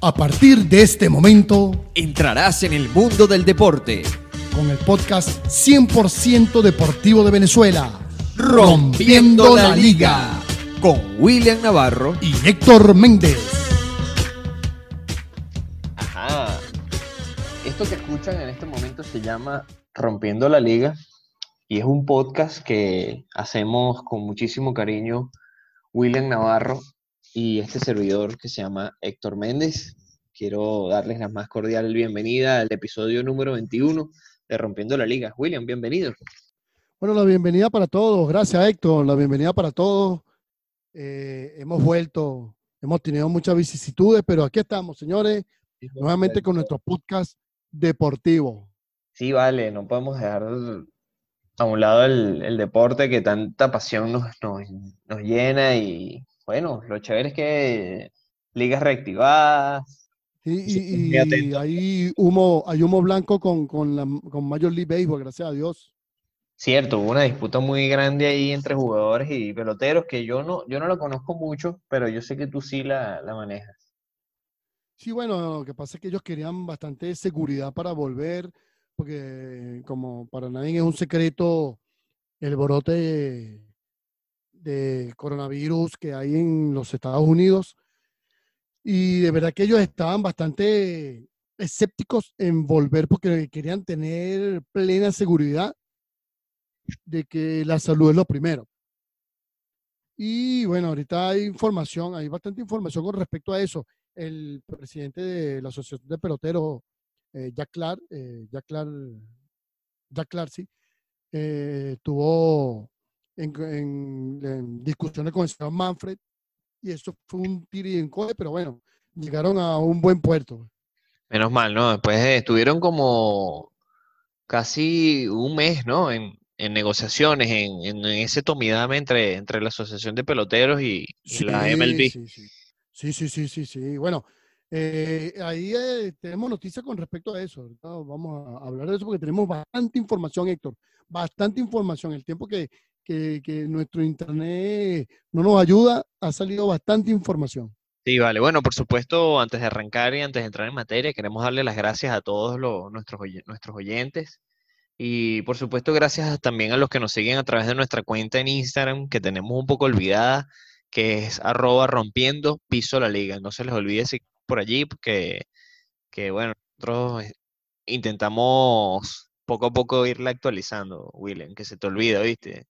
A partir de este momento, entrarás en el mundo del deporte con el podcast 100% deportivo de Venezuela, Rompiendo la Liga, con William Navarro y Héctor Méndez. Ajá. Esto que escuchan en este momento se llama Rompiendo la Liga y es un podcast que hacemos con muchísimo cariño William Navarro y este servidor que se llama Héctor Méndez. Quiero darles la más cordial bienvenida al episodio número 21 de Rompiendo la Liga. William, bienvenido. Bueno, la bienvenida para todos. Gracias, Héctor. La bienvenida para todos. Eh, hemos vuelto, hemos tenido muchas vicisitudes, pero aquí estamos, señores, nuevamente con nuestro podcast deportivo. Sí, vale, no podemos dejar a un lado el, deporte que tanta pasión nos, nos llena y, bueno, lo chévere es que ligas reactivadas. Y, hay humo, hay humo blanco con, con, la, con Major League Baseball, gracias a Dios. Cierto, hubo una disputa muy grande ahí entre jugadores y peloteros que yo no, yo no lo conozco mucho, pero yo sé que tú sí la, la manejas. Sí, bueno, lo que pasa es que ellos querían bastante seguridad para volver, porque como para nadie es un secreto el brote de coronavirus que hay en los Estados Unidos. Y de verdad que ellos estaban bastante escépticos en volver porque querían tener plena seguridad de que la salud es lo primero. Y bueno, ahorita hay información, hay bastante información con respecto a eso. El presidente de la Asociación de Peloteros, eh, Jack Clark, eh, Jack Clark, Jack Clark, sí, eh, tuvo en, discusiones con el señor Manfred y eso fue un tiro y encoge, pero bueno, llegaron a un buen puerto. Menos mal, ¿no? Después estuvieron como casi un mes, ¿no? En, negociaciones, en, ese tomidame entre, entre la Asociación de Peloteros y, la MLB. Sí, sí, sí, sí, sí. Bueno, eh, ahí eh, tenemos noticias con respecto a eso. Vamos a hablar de eso porque tenemos bastante información, Héctor. Bastante información. El tiempo que, que, nuestro internet no nos ayuda, ha salido bastante información. Sí, vale. Bueno, por supuesto, antes de arrancar y antes de entrar en materia, queremos darle las gracias a todos los, nuestros, nuestros oyentes. Y por supuesto, gracias también a los que nos siguen a través de nuestra cuenta en Instagram, que tenemos un poco olvidada, que es arroba rompiendo piso la liga. No se les olvide seguir por allí, porque que bueno, nosotros eh, intentamos poco a poco irla actualizando, William, que se te olvida, ¿viste?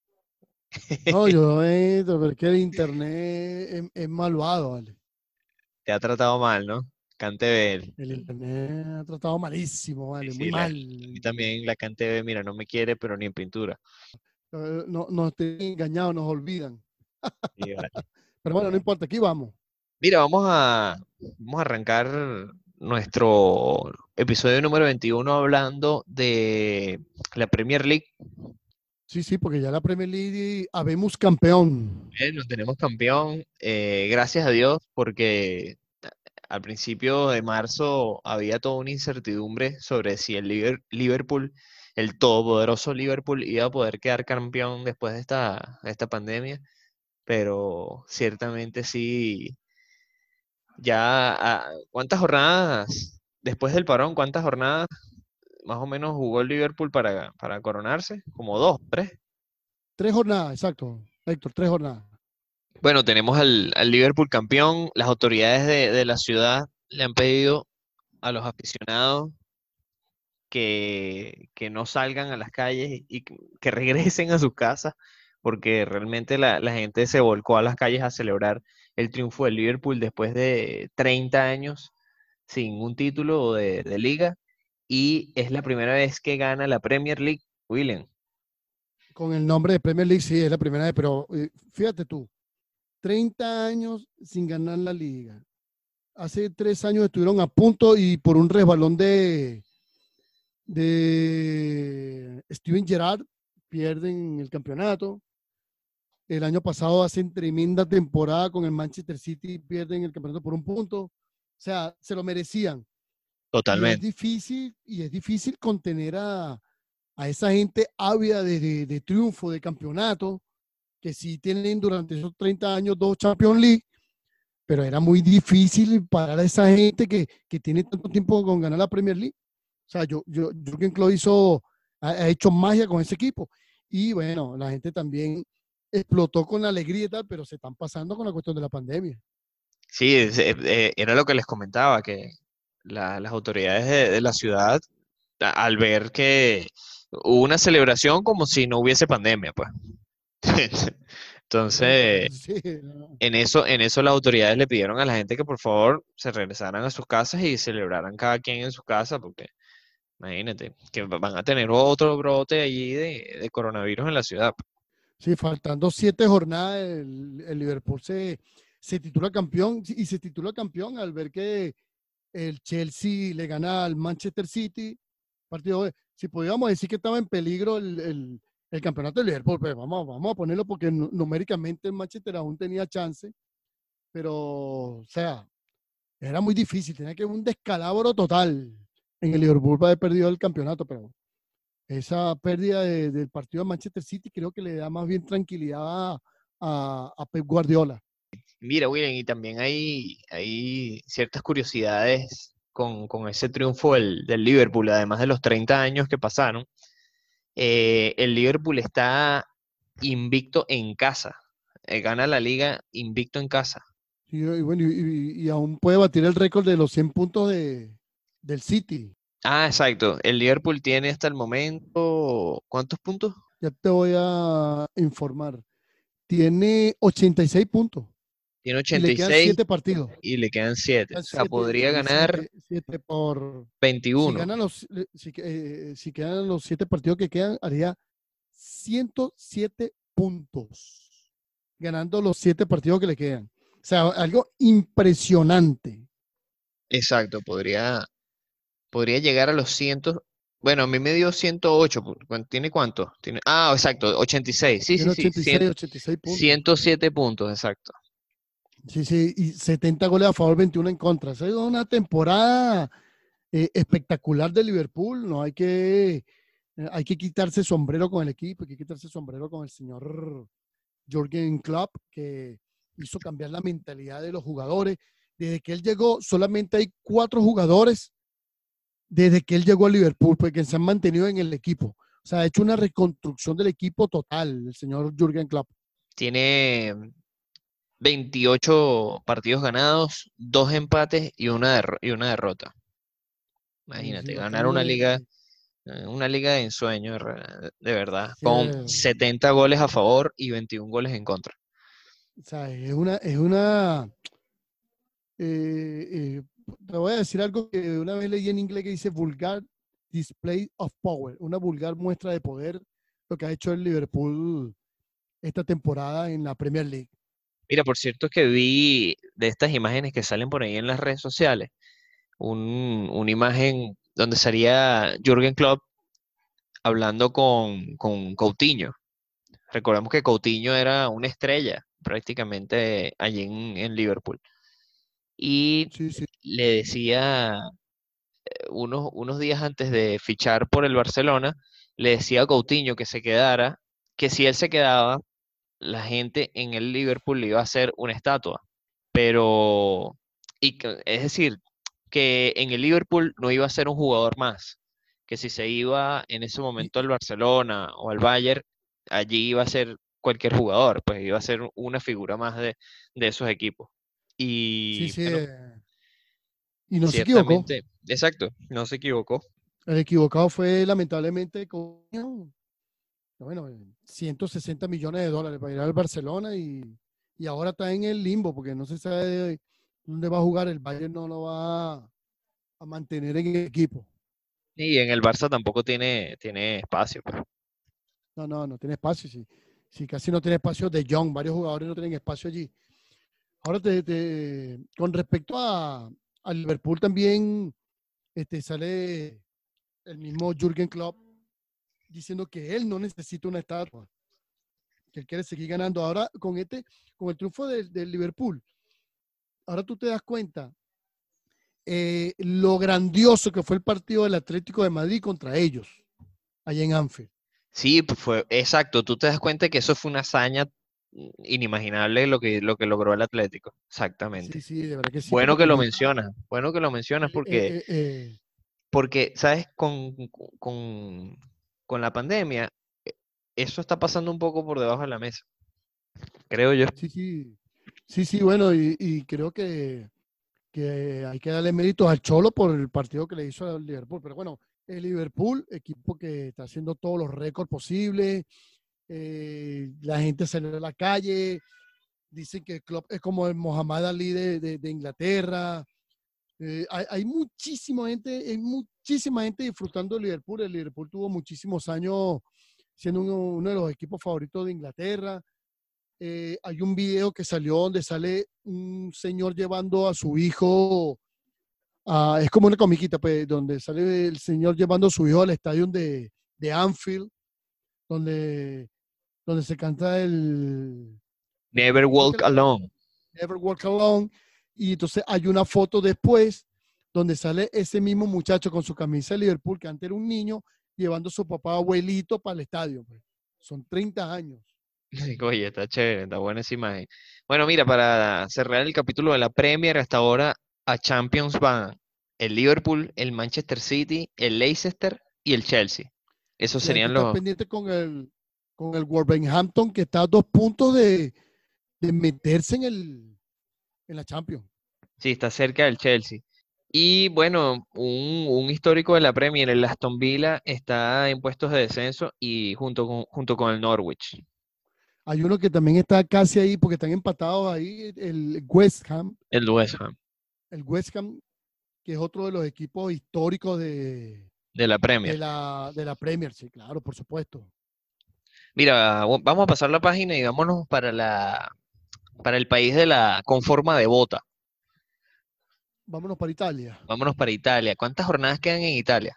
No, yo eh, pero que el internet es, malvado, ¿vale? Te ha tratado mal, ¿no? CanTV. El internet ha tratado malísimo, ¿vale? Muy mal. Y también la CanTV, mira, no me quiere, pero ni en pintura. No, nos tienen engañados, nos olvidan. Pero bueno, no importa, aquí vamos. Mira, vamos a, vamos a arrancar nuestro episodio número 21 hablando de la Premier League. Sí, sí, porque ya la Premier League habemos campeón. Bien, nos tenemos campeón, eh, gracias a Dios, porque al principio de marzo había toda una incertidumbre sobre si el Liverpool, el todopoderoso Liverpool, iba a poder quedar campeón después de esta, esta pandemia, pero ciertamente sí, ya, ah, ¿cuántas jornadas después del parón? ¿Cuántas jornadas más o menos jugó el Liverpool para, para coronarse? Como dos, tres. Tres jornadas, exacto, Héctor, tres jornadas. Bueno, tenemos al, Liverpool campeón. Las autoridades de, la ciudad le han pedido a los aficionados que, no salgan a las calles y que regresen a sus casas, porque realmente la, la, gente se volcó a las calles a celebrar el triunfo del Liverpool después de 30 años sin un título de, de liga y es la primera vez que gana la Premier League, William. Con el nombre de Premier League, sí, es la primera vez, pero eh, fíjate tú, 30 años sin ganar la liga. Hace tres años estuvieron a punto y por un resbalón de, de Steven Gerrard pierden el campeonato. El año pasado hacen tremenda temporada con el Manchester City, pierden el campeonato por un punto. O sea, se lo merecían. Totalmente. es difícil, y es difícil contener a, esa gente ávida de, triunfo, de campeonato, que si tienen durante esos 30 años dos Champions League, pero era muy difícil parar a esa gente que, que tiene tanto tiempo con ganar la Premier League. O sea, yo, yo, Jürgen Klopp hizo, ha, ha hecho magia con ese equipo. Y bueno, la gente también explotó con alegría y tal, pero se están pasando con la cuestión de la pandemia. Sí, eh, eh, era lo que les comentaba, que la- las autoridades de, de la ciudad, a- al ver que hubo una celebración como si no hubiese pandemia, pues. Entonces, Sí, no. en eso, en eso las autoridades le pidieron a la gente que por favor se regresaran a sus casas y celebraran cada quien en su casa, porque imagínate, que va- van a tener otro brote allí de, de coronavirus en la ciudad. Sí, faltando siete jornadas, el, el Liverpool se, se titula campeón y se titula campeón al ver que el Chelsea le gana al Manchester City. Partido, de- si podíamos decir que estaba en peligro el, el- campeonato del Liverpool, pues vamos, vamos a ponerlo porque nu- numéricamente el Manchester aún tenía chance, pero, o sea, era muy difícil, tenía que un descalabro total en el Liverpool para haber perdido el campeonato, pero esa pérdida de- del partido de Manchester City creo que le da más bien tranquilidad a Pep Guardiola. Mira, William, y también hay, hay ciertas curiosidades con, con ese triunfo del, del Liverpool, además de los 30 años que pasaron. eh, el Liverpool está invicto en casa, eh, gana la liga invicto en casa. Y, y bueno, y, y- y aún puede batir el récord de los 100 puntos de, del City. Ah, exacto. El Liverpool tiene hasta el momento, ¿cuántos puntos? Ya te voy a informar. Tiene 86 puntos. Tiene Y le quedan 86 7 partidos. y le quedan 7. Quedan O sea, siete- podría sí, ganar siete- siete por. Si 21. ganan los, si, que- eh, si quedan los 7 partidos que quedan, haría 107 puntos. Ganando los 7 partidos que le quedan. O sea, algo impresionante. Exacto, podría, podría llegar a los 100. Bueno, a mí me dio 108. pu- ¿cuán- ¿Tiene cuánto? Tiene, ah, exacto, 86. Sí, Tiene sí, sí. 86, 100 86 puntos. 107 puntos, exacto. Sí, sí, y 70 goles a favor, 21 en contra. Esa es una temporada eh, espectacular de Liverpool. No hay que, eh, hay que quitarse sombrero con el equipo, hay que quitarse sombrero con el señor Jürgen Klopp, que hizo cambiar la mentalidad de los jugadores. Desde que él llegó, solamente hay cuatro jugadores desde que él llegó a Liverpool, porque se han mantenido en el equipo. O sea, ha hecho una reconstrucción del equipo total, el señor Jürgen Klopp. Tiene 28 partidos ganados, dos empates y una, y una derrota. Imagínate, Sí, ganar una liga, eh, una liga de ensueño, de verdad, Sí, con eh. 70 goles a favor y 21 goles en contra. O sea, es una, es una, eh, eh, te voy a decir algo que una vez leí en inglés que dice vulgar display of power, una vulgar muestra de poder, lo que ha hecho el Liverpool esta temporada en la Premier League. Mira, por cierto que vi de estas imágenes que salen por ahí en las redes sociales, un- una imagen donde salía Jürgen Klopp hablando con, con Coutinho. Recordemos que Coutinho era una estrella prácticamente allí en, en Liverpool. Y Sí, sí. le decía eh, unos, unos días antes de fichar por el Barcelona, le decía a Coutinho que se quedara, que si él se quedaba, la gente en el Liverpool le iba a hacer una estatua. Pero, y que- es decir, que en el Liverpool no iba a ser un jugador más, que si se iba en ese momento al Barcelona o al Bayern, allí iba a ser cualquier jugador, pues iba a ser una figura más de, de esos equipos. Y Sí, sí. bueno, eh, Y no se equivocó. exacto, no se equivocó. El equivocado fue lamentablemente Coutinho. Bueno, 160 millones de dólares para ir al Barcelona y, y ahora está en el limbo porque no se sabe de dónde va a jugar. El Bayern no lo va a mantener en el equipo. Y en el Barça tampoco tiene, tiene espacio. pues. No, no, no tiene espacio. Sí, sí, casi no tiene espacio de Young. Varios jugadores no tienen espacio allí. Ahora, te- te- con respecto a, a Liverpool también este, sale el mismo Jürgen Klopp diciendo que él no necesita una estatua, que él quiere seguir ganando. Ahora, con este, con el triunfo del, del Liverpool, ahora tú te das cuenta eh, lo grandioso que fue el partido del Atlético de Madrid contra ellos, allá en Anfield. Sí, pues fue exacto. Tú te das cuenta que eso fue una hazaña inimaginable lo que, lo que logró el Atlético. Exactamente. Sí, sí, de verdad que sí. Bueno que lo mencionas, bueno que lo mencionas eh, porque, eh, eh, porque ¿sabes? Con, con, con la pandemia, eh, eso está pasando un poco por debajo de la mesa, creo yo. sí, sí. Sí, sí, bueno, y, creo que, que hay que darle méritos al Cholo por el partido que le hizo al Liverpool. Pero bueno, el Liverpool, equipo que está haciendo todos los récords posibles, eh, la gente salió a la calle, dicen que el club es como el Mohamed Ali de, de- Inglaterra. Eh, hay, hay muchísima gente, hay muchísima gente disfrutando del Liverpool. El Liverpool tuvo muchísimos años siendo uno, uno de los equipos favoritos de Inglaterra. Eh, hay un video que salió donde sale un señor llevando a su hijo, a- es como una comiquita, pues, donde sale el señor llevando a su hijo al estadio de, de Anfield, donde, donde se canta el, Never walk alone. Never Walk Alone. Y entonces hay una foto después donde sale ese mismo muchacho con su camisa de Liverpool, que antes era un niño, llevando a su papá abuelito para el estadio. pues. Son 30 años. Oye, está chévere, está buena esa imagen. Bueno, mira, para cerrar el capítulo de la Premier, hasta ahora a Champions van el Liverpool, el Manchester City, el Leicester y el Chelsea. Esos serían los... pendiente con el, con el Wolverhampton, que está a dos puntos de, de meterse en, el, en la Champions. Sí, está cerca del Chelsea. Y bueno, un, un histórico de la Premier, el Aston Villa, está en puestos de descenso y junto con, junto con el Norwich. Hay uno que también está casi ahí, porque están empatados ahí, el West Ham, El West Ham, el West Ham, que es otro de los equipos históricos de, de la de Premier. la, de la Premier, sí, claro, por supuesto. Mira, vamos a pasar la página y vámonos para la, para el país de la con forma de bota. Vámonos para Italia. Vámonos para Italia. ¿Cuántas jornadas quedan en Italia?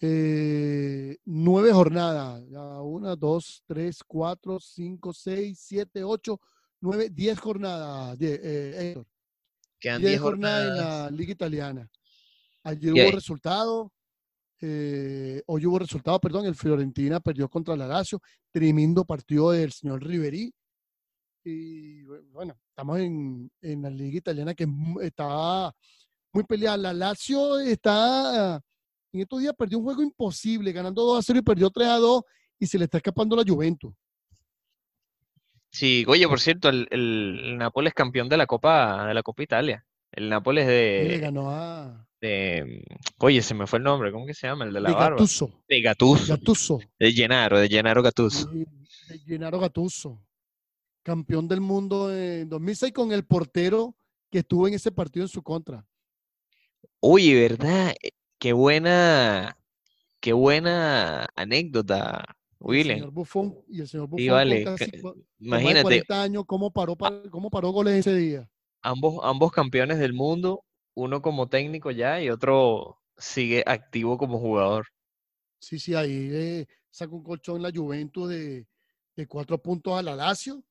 Eh, nueve jornadas. Una, dos, tres, cuatro, cinco, seis, siete, ocho, nueve, diez jornadas. Die- eh, Héctor. Quedan 10 10 jornadas en la Liga Italiana. Ayer hubo resultado. eh, hoy hubo resultado, perdón. El Fiorentina perdió contra la Lazio. Tremendo partido del señor Riverí. Y bueno, estamos en, en la Liga Italiana que es está muy peleada. La Lazio está. En estos días perdió un juego imposible, ganando 2 a 0 y perdió 3 a 2 y se le está escapando la Juventus. Sí, oye, por cierto, el, el, Nápoles campeón de la Copa, de la Copa Italia. El Nápoles Y le de, ganó a de- Oye, se me fue el nombre, ¿cómo que se llama? El de la de barba. Gattuso. De Gattuso. Gattuso. De Gennaro, de Gennaro Gattuso. Sí, de Gennaro Gattuso, campeón del mundo en 2006 con el portero que estuvo en ese partido en su contra. Oye, ¿verdad? Eh, Qué buena, qué buena anécdota, El William. señor Buffon y el señor Buffon vale. casi Imagínate, 40 años, cómo paró, pa- cómo paró goles ese día. ambos, ambos campeones del mundo, uno como técnico ya y otro sigue activo como jugador. Sí, sí, ahí eh, sacó un colchón la Juventus de, de cuatro puntos a la Lazio.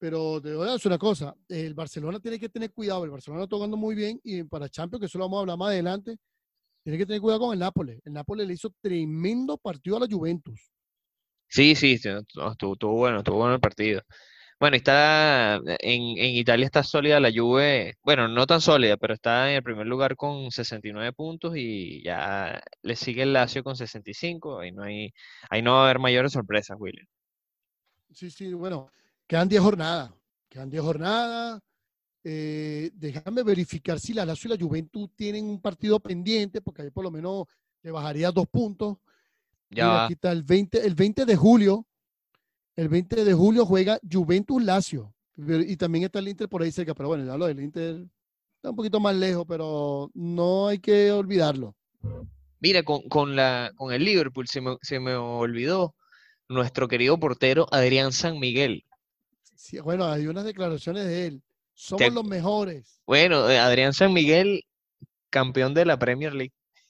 Pero te voy a decir una cosa, el Barcelona tiene que tener cuidado, el Barcelona está jugando muy bien y para Champions, que eso lo vamos a hablar más adelante, tiene que tener cuidado con el Nápoles. El Nápoles le hizo tremendo partido a la Juventus. Sí, sí, estuvo, estuvo bueno, estuvo bueno el partido. Bueno, está en, en Italia está sólida la Juve, bueno, no tan sólida, pero está en el primer lugar con 69 puntos y ya le sigue el Lazio con 65, ahí no hay, ahí no va a haber mayores sorpresas, William. Sí, sí, bueno, quedan 10 jornadas. Quedan 10 jornadas. Eh, déjame verificar si la Lazio y la Juventus tienen un partido pendiente, porque ahí por lo menos le bajaría dos puntos. Ya Mira, aquí está el 20, el 20 de julio. El 20 de julio juega Juventus Lazio. Y también está el Inter por ahí cerca. Pero bueno, ya lo del Inter está un poquito más lejos, pero no hay que olvidarlo. Mira, con, con la, con el Liverpool se me, se me olvidó nuestro querido portero Adrián San Miguel. Sí, bueno, hay unas declaraciones de él. Somos Te- los mejores. Bueno, eh, Adrián San Miguel, campeón de la Premier League.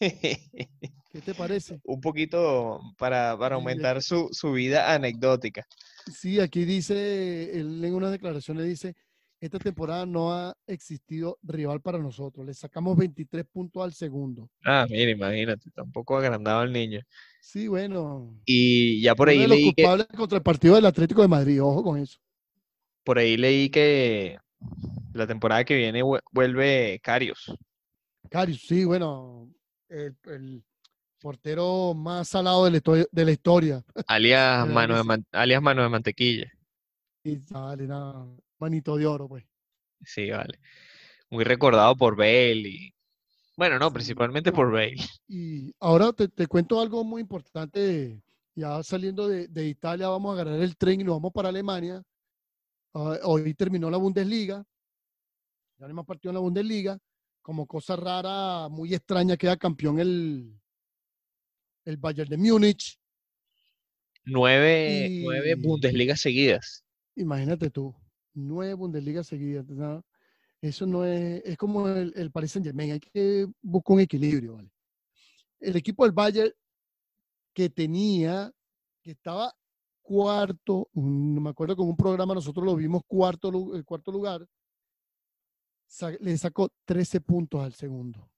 ¿Qué te parece? Un poquito para, para aumentar su, su vida anecdótica. Sí, aquí dice, él en unas declaraciones dice esta temporada no ha existido rival para nosotros. Le sacamos 23 puntos al segundo. Ah, mira, imagínate, tampoco agrandado el niño. Sí, bueno. Y ya por uno ahí de los leí que, culpables contra el partido del Atlético de Madrid, ojo con eso. Por ahí leí que la temporada que viene vue- vuelve Carios. Carius, sí, bueno, el, el portero más salado de la historia. De la historia. alias ¿Verdad mano de sí? man- alias mano de mantequilla. Y sale nada, manito de oro, pues. Sí, vale. Muy recordado por Bale y bueno, no, Sí, principalmente por Bale. Y ahora te, te cuento algo muy importante. Ya saliendo de, de Italia, vamos a agarrar el tren y nos vamos para Alemania. Ah, hoy terminó la Bundesliga. Ya no más partido en la Bundesliga. Como cosa rara, muy extraña, queda campeón el, el Bayern de Múnich. Nueve, nueve Y- Bundesligas seguidas. Imagínate tú, nueve Bundesliga seguidas. ¿no? Eso no es, es como el, el Paris Saint Germain, hay que buscar un equilibrio, ¿vale? El equipo del Bayern que tenía, que estaba cuarto, un- me acuerdo con un programa, nosotros lo vimos cuarto, el cuarto lugar, le sacó 13 puntos al segundo,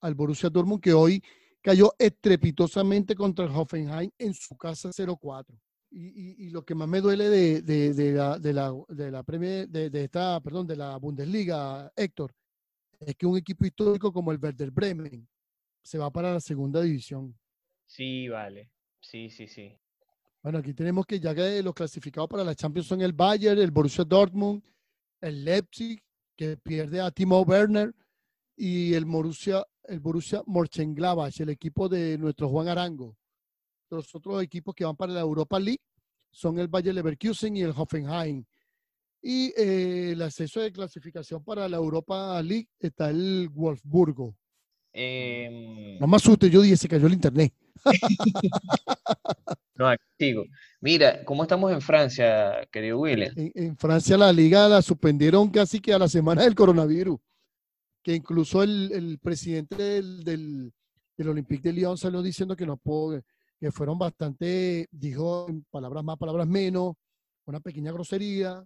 al Borussia Dortmund, que hoy cayó estrepitosamente contra el Hoffenheim en su casa 0-4. Y, y- lo que más me duele de, de- la, de la, de la de esta, perdón, de la Bundesliga, Héctor, es que un equipo histórico como el Werder Bremen se va para la segunda división. Sí, vale. Sí, sí, sí. Bueno, aquí tenemos que ya que los clasificados para la Champions son el Bayern, el Borussia Dortmund, el Leipzig, que pierde a Timo Werner, y el Borussia, el Borussia Mönchengladbach, el equipo de nuestro Juan Arango. Los otros equipos que van para la Europa League son el Bayer Leverkusen y el Hoffenheim. Y eh, el acceso de clasificación para la Europa League está el Wolfsburgo. Em, No me asuste, yo dije, se cayó el internet. no, aquí sigo. Mira, ¿cómo estamos en Francia, querido William? En, Francia la liga la suspendieron casi que a la semana del coronavirus, que incluso el, el presidente del, del, Olympique de Lyon salió diciendo que no pudo, que fueron bastante, dijo palabras más, palabras menos, una pequeña grosería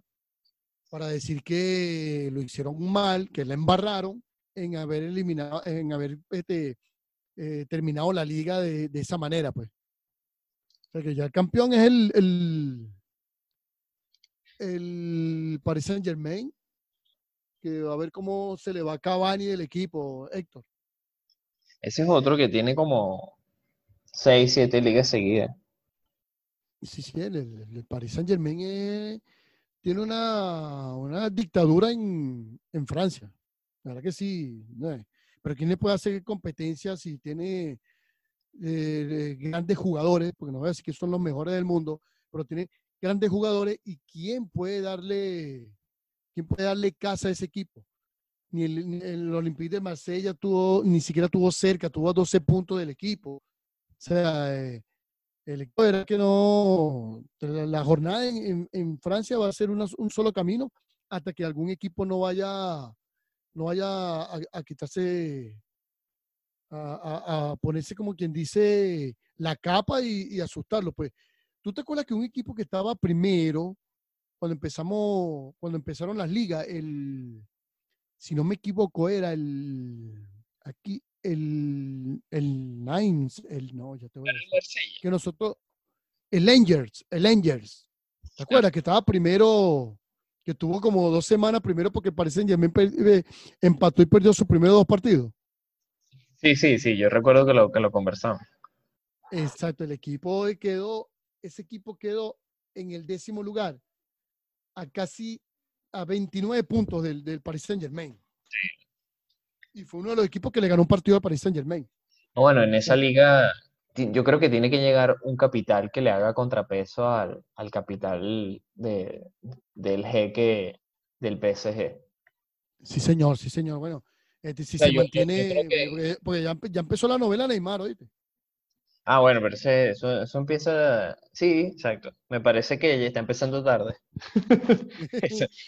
para decir que lo hicieron mal, que la embarraron en haber eliminado, en haber este, eh, terminado la liga de, de esa manera, pues. Sea que ya el campeón es el, el, el Paris Saint Germain, que va a ver cómo se le va a Cavani del equipo, Héctor. Ese es otro que tiene como seis, siete ligas seguidas. Sí, sí, el, el- el Paris Saint Germain es- tiene una, una dictadura en, en Francia. La verdad que sí. no es. Pero ¿quién le puede hacer competencia si tiene eh, grandes jugadores? Porque no voy a decir que son los mejores del mundo, pero tiene grandes jugadores y quién puede darle, quién puede darle casa a ese equipo. Ni el, Olympique de Marsella tuvo, ni siquiera tuvo cerca, tuvo a 12 puntos del equipo. O sea, eh, el equipo era que no, la, jornada en, Francia va a ser una- un solo camino hasta que algún equipo no vaya, no vaya a quitarse, a, a- a ponerse como quien dice la capa y, y asustarlo. Pues, ¿tú te acuerdas que un equipo que estaba primero, cuando empezamos, cuando empezaron las ligas, el, si no me equivoco, era el, aquí, el, el Nines, el, no, ya te voy a decir que nosotros, el Angers, el Angers, ¿te acuerdas? Que estaba primero, que tuvo como dos semanas primero porque parece que empató y perdió sus primeros dos partidos. Sí, sí, sí, yo recuerdo que lo, que lo conversamos. Exacto, el equipo quedó, ese equipo quedó en el décimo lugar, a casi a 29 puntos del, del Paris Saint Germain. Y fue uno de los equipos que le ganó un partido al Paris Saint Germain. No, Bueno, en esa liga yo creo que tiene que llegar un capital que le haga contrapeso al, al capital de, del jeque del PSG. Sí, señor, sí, señor. Bueno, este, si O sea, se yo- yo- yo mantiene, que- porque, ya, ya empezó la novela Neymar, ¿oíste? Ah, bueno, pero ese- eso, eso empieza... Sí, exacto. Me parece que ya está empezando tarde.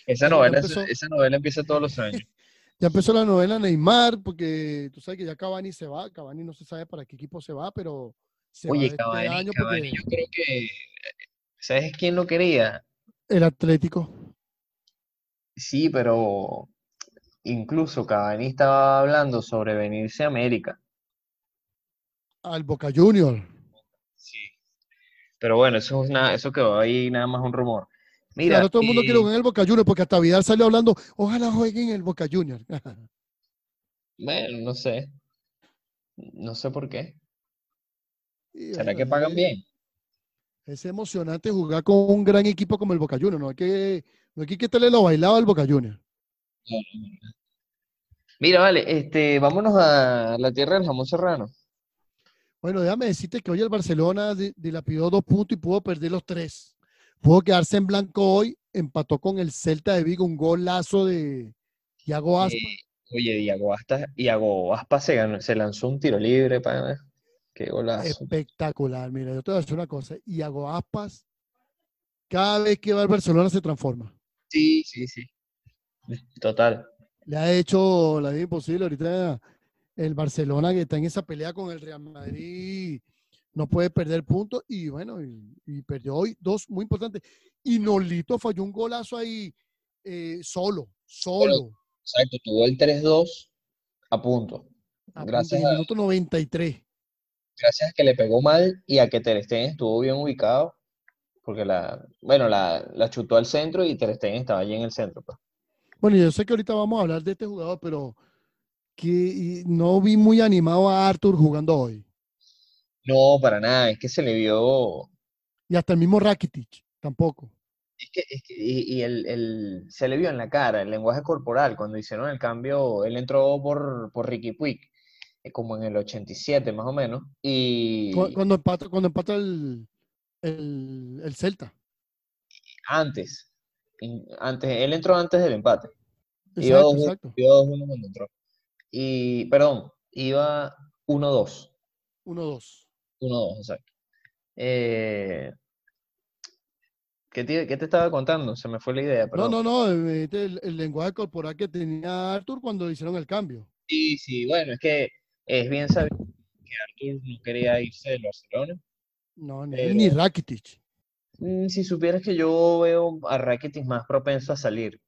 Esa, novela, empezó. esa novela empieza todos los años. Ya empezó la novela Neymar, porque tú sabes que ya Cavani se va. Cavani no se sabe para qué equipo se va, pero se va Oye, este Cavani, año Cavani, porque yo creo que... ¿Sabes quién lo quería? el Atlético. Sí, pero incluso Cavani estaba hablando sobre venirse a América. Al Boca Junior. Sí. Pero bueno, eso es nada, eso quedó ahí nada más un rumor. Mira, Claro, todo el mundo quiere jugar en el Boca Junior porque hasta Vidal salió hablando, ojalá jueguen en el Boca Junior. bueno, no sé. No sé por qué. Y ¿Será bueno, que pagan bien? Es emocionante jugar con un gran equipo como el Boca Juniors. No hay que, no hay que quitarle lo bailado al Boca Juniors. Mira, vale, este, vámonos a la tierra del jamón serrano. Bueno, déjame decirte que hoy el Barcelona di- dilapidó dos puntos y pudo perder los tres. Pudo quedarse en blanco hoy, empató con el Celta de Vigo, un golazo de Thiago Aspas. Eh, oye, Diago Aspas, Diago Aspas se, ganó- se lanzó un tiro libre, pana. Qué golazo. Espectacular. Mira, yo te voy a decir una cosa. Thiago Aspas, cada vez que va al Barcelona se transforma. Sí, sí, sí. Total. Le ha hecho la vida imposible. Ahorita el Barcelona que está en esa pelea con el Real Madrid no puede perder puntos y bueno, y, y perdió hoy dos muy importantes. Y Nolito falló un golazo ahí eh, solo, solo. Exacto, tuvo el 3-2 a punto. a punto, Gracias a, minuto 93. gracias a que le pegó mal y a que Ter Stegen estuvo bien ubicado, porque la, bueno, la, la chutó al centro y Ter Stegen estaba allí en el centro. pues. Bueno, yo sé que ahorita vamos a hablar de este jugador, pero que no vi muy animado a Arthur jugando hoy. No, para nada, es que se le vio, Y hasta el mismo Rakitic, tampoco. es que, es que- y, y el, el- se le vio en la cara, el lenguaje corporal, cuando hicieron el cambio, él entró por, por Ricky Puig, eh, como en el 87 más o menos, y Cu- Cuando empata, cuando empata el, el, el Celta. antes, antes, él entró antes del empate. Iba Exacto, 2-1 exacto. iba 2-1 cuando entró. Y, perdón, iba 1-2. 1-2. 1-2, exacto. Eh, ¿qué te, qué te estaba contando? Se me fue la idea, No, perdón. no, no, eh, este, el, el lenguaje corporal que tenía Arthur cuando hicieron el cambio. Sí, sí, bueno, es que es bien sabido que Artur no quería irse del Barcelona. No, ni él ni Pero- Rakitic. Mm, Si supieras que yo veo a Rakitic más propenso a salir.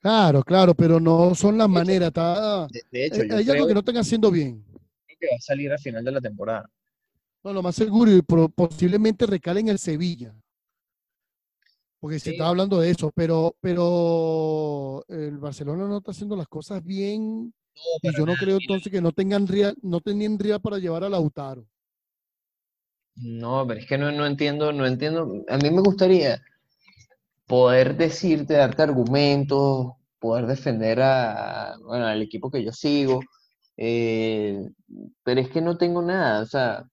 Claro, claro, pero no son las De hecho, maneras. Está, De, hecho, eh, yo hay algo creo que no están haciendo bien. que va a salir al final de la temporada. No, lo más seguro y posiblemente recale en el Sevilla. Porque se está hablando de eso, pero, pero el Barcelona no está haciendo las cosas bien No, y yo no nada, creo mira. entonces que no tengan real, no tenían real para llevar a Lautaro. No, pero es que no, no entiendo, no entiendo. A mí me gustaría poder decirte, darte argumentos, poder defender a, bueno, al equipo que yo sigo, eh, pero es que no tengo nada, o sea,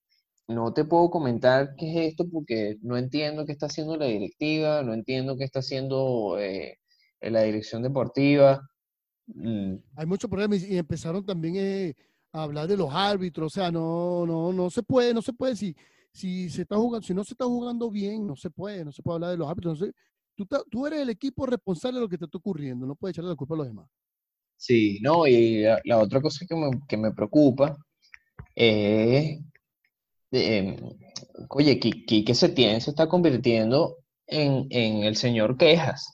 no te puedo comentar qué es esto porque no entiendo qué está haciendo la directiva, no entiendo qué está haciendo eh, la dirección deportiva. Mm, Hay muchos problemas y empezaron también eh, a hablar de los árbitros, o sea, no, no, no se puede, no se puede, si, si se está jugando, si no se está jugando bien, no se puede, no se puede hablar de los árbitros. no se- tú, tú eres el equipo responsable de lo que te está ocurriendo, no puedes echarle la culpa a los demás. Sí, no, y la, la otra cosa que me, que me preocupa es, eh, oye, Qui- Quique Setién se está convirtiendo en, en el señor quejas.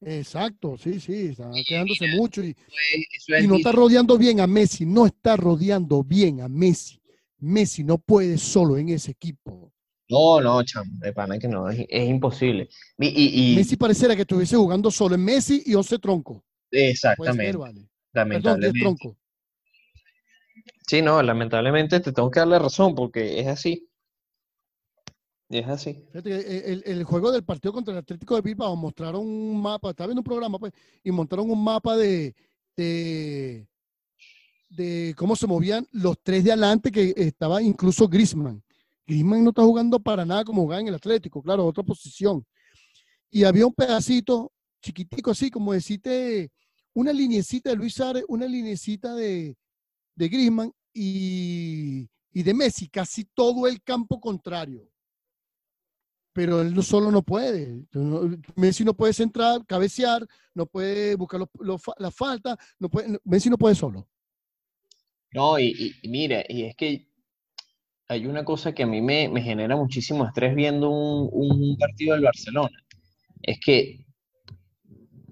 Exacto, sí, sí, está quedándose mucho y, Eso es y no está rodeando bien a Messi, no está rodeando bien a Messi. Messi no puede solo en ese equipo. No, no, chamo, de pana que no, es, es imposible. Y, y- y- Messi pareciera que estuviese jugando solo en Messi y 11 tronco. Puede ser, exactamente, vale. Perdón, 10 lamentablemente. tronco. Sí, no, lamentablemente te tengo que dar la razón porque es así. Es así. Fíjate que eh, el, el juego del partido contra el Atlético de Bilbao mostraron un mapa, estaba viendo un programa, pues, y montaron un mapa de, de, de cómo se movían los tres de adelante, que estaba incluso Griezmann. Griezmann no está jugando para nada como jugaba en el Atlético, claro, otra posición. Y había un pedacito chiquitico así, como decirte, una linecita de Luis Suárez, una linecita de, de Griezmann y, y de Messi, casi todo el campo contrario pero él solo no puede. Messi no puede centrar, cabecear, no puede buscar los- la falta, no puede, Messi no puede solo. No, y, y- y mira, y es que hay una cosa que a mí me, me genera muchísimo estrés viendo un, un partido del Barcelona. Es que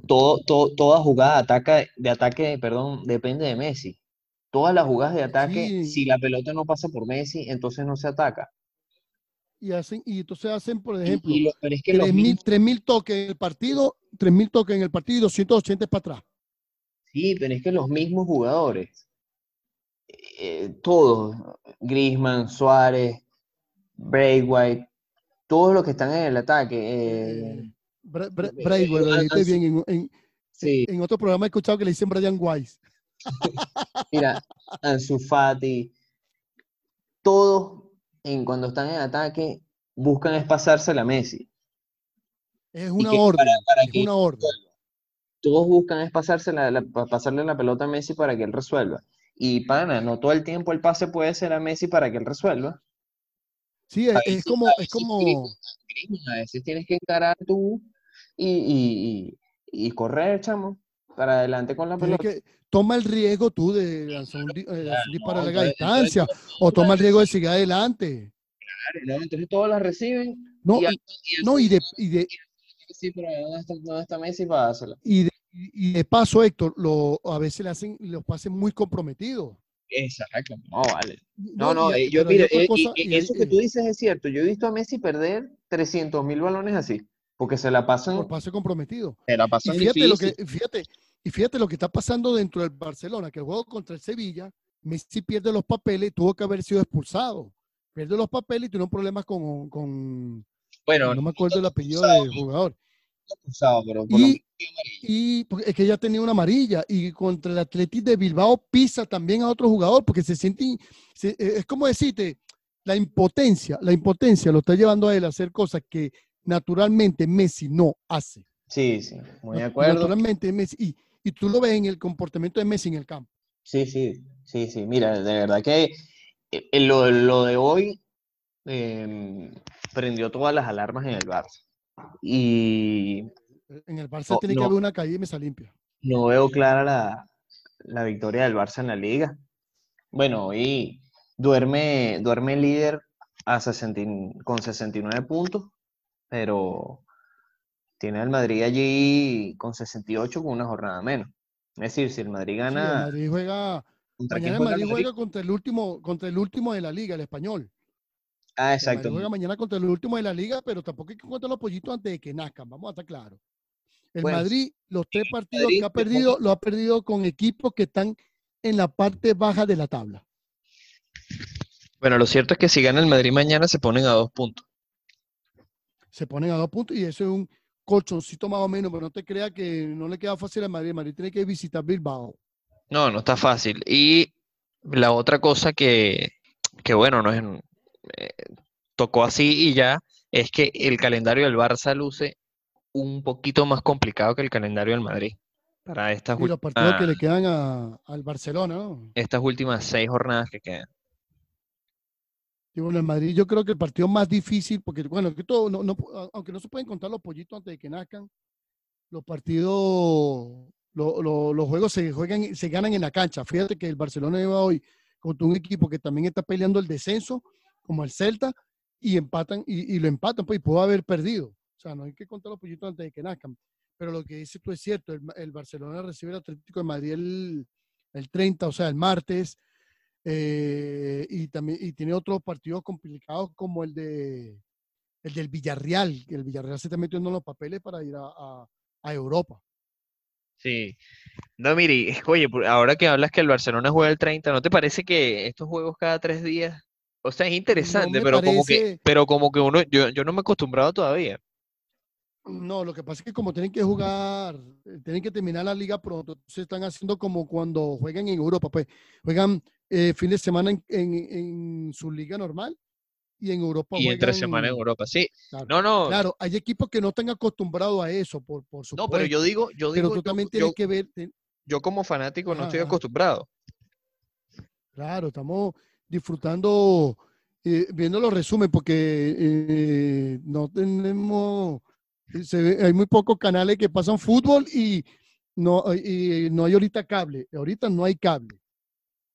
todo, todo, toda jugada de ataque, de ataque, perdón, depende de Messi. Todas las jugadas de ataque, Sí. si la pelota no pasa por Messi, entonces no se ataca. Y, hacen, y entonces hacen, por Y- ejemplo, y lo- pero es que los 3.000 mismos- 3.000 toques en el partido, 3.000 toques en el partido y 280 es para atrás. sí, pero es que los mismos jugadores, eh, todos, Griezmann, Suárez, Braithwaite, todos los que están en el ataque, eh, Bra- Bra- Eh, Braithwaite, lo eh, dijiste bien. En, en- sí, en otro programa he escuchado que le dicen Brian Wise. Mira, Ansu Fati, todos en, cuando están en ataque buscan es pasársela a Messi. Es una que orden. para- para es que una orden. Todos buscan es pasársela, la- pa- pasarle la pelota a Messi para que él resuelva. Y pana, no todo el tiempo el pase puede ser a Messi para que él resuelva. Sí, es, como, es como, a veces tienes que encarar tú y, y- y- y correr, chamo, para adelante con la pelota. que, toma el riesgo tú de lanzar un, di- eh, lanzar un disparo a larga distancia o toma el riesgo de seguir adelante. claro, ¿no? Entonces todos la reciben No, y, no, y de, y de, Sí, pero ¿dónde está, dónde está Messi para hacerla? y de, y de paso, Héctor, lo, a veces le hacen los pases muy comprometidos. Exacto, no, vale. No, y no, eh, yo, mira, eh, y- cosa, y y eso que tú dices es cierto. Yo he visto a Messi perder 300 mil balones así, porque se la pasan, por pase comprometido. se la Y pasan fíjate lo que, fíjate, y fíjate lo que está pasando dentro del Barcelona, que el juego contra el Sevilla, Messi pierde los papeles, tuvo que haber sido expulsado. Pierde los papeles y tiene un problema con, con Bueno, no me acuerdo el apellido del jugador. Expulsado, pero por lo Y-. Y porque es que ya tenía una amarilla. Y contra el Atlético de Bilbao pisa también a otro jugador porque se siente, se- eh, es como decirte, la impotencia, la impotencia lo está llevando a él a hacer cosas que naturalmente Messi no hace. Sí, sí, muy de acuerdo. Naturalmente Messi, y, y tú lo ves en el comportamiento de Messi en el campo. Sí, sí, sí, sí. Mira, de verdad que eh, eh, lo, lo de hoy em, prendió todas las alarmas en el Barça. Y En el Barça No, tiene que haber una caída y mesa limpia. no veo clara la, la victoria del Barça en la liga. Bueno, hoy duerme, duerme líder a 60 y- con 69 puntos, pero tiene al Madrid allí con 68 con una jornada menos. Es decir, si el Madrid Sí, el gana, Madrid juega, ¿contra quién mañana el juega Madrid el Madrid? juega contra el último, contra el último de la liga, el español. Ah, exacto. juega mañana contra el último de la liga, pero tampoco hay que contar los pollitos antes de que nazcan, vamos a estar claros. El Bueno, Madrid, los tres partidos Madrid que ha perdido, lo ha perdido con equipos que están en la parte baja de la tabla. Bueno, lo cierto es que si gana el Madrid mañana se ponen a dos puntos. Se ponen a dos puntos y eso es un colchoncito más o menos, pero no te creas que no le queda fácil al Madrid. El Madrid tiene que visitar Bilbao. No, no está fácil. Y la otra cosa que, que bueno, no es, eh, tocó así y ya, es que el calendario del Barça luce un poquito más complicado que el calendario del Madrid para estas, Y los partidos que le últimas, quedan a- al Barcelona, ¿no? estas últimas seis jornadas que quedan. Y bueno, el Madrid yo creo que el partido más difícil, porque bueno, que todo, no, no, a- aunque no se pueden contar los pollitos antes de que nazcan, los partidos, lo- lo- los juegos se juegan, se ganan en la cancha. Fíjate que el Barcelona lleva hoy contra un equipo que también está peleando el descenso, como el Celta, y empatan, y, lo empatan, pues, y pudo haber perdido. O sea, no hay que contar los pollitos antes de que nazcan. Pero lo que dices tú es cierto, el, el Barcelona recibe el Atlético de Madrid el, el 30, o sea, el martes, eh, y también y tiene otros partidos complicados como el de el del Villarreal, que el Villarreal se está metiendo en los papeles para ir a, a- a Europa. Sí. No, mire, oye, ahora que hablas que el Barcelona juega el 30, ¿no te parece que estos juegos cada tres días, o sea, es interesante, pero como que, pero como que uno, yo, yo no me he acostumbrado todavía. No, lo que pasa es que como tienen que jugar, eh, tienen que terminar la liga pronto, se están haciendo como cuando juegan en Europa, pues juegan eh, fin de semana en, en- en su liga normal y en Europa Y entre semana en Europa, sí. Claro, No, no, claro, hay equipos que no están acostumbrados a eso, por, por no, supuesto. pero yo digo, yo pero digo, tú yo- también yo- tienes que ver, yo como fanático no estoy acostumbrado. Claro, estamos disfrutando, eh, viendo los resúmenes, porque eh, no tenemos, eh, se ve- hay muy pocos canales que pasan fútbol y no, y no hay ahorita cable. Ahorita no hay cable.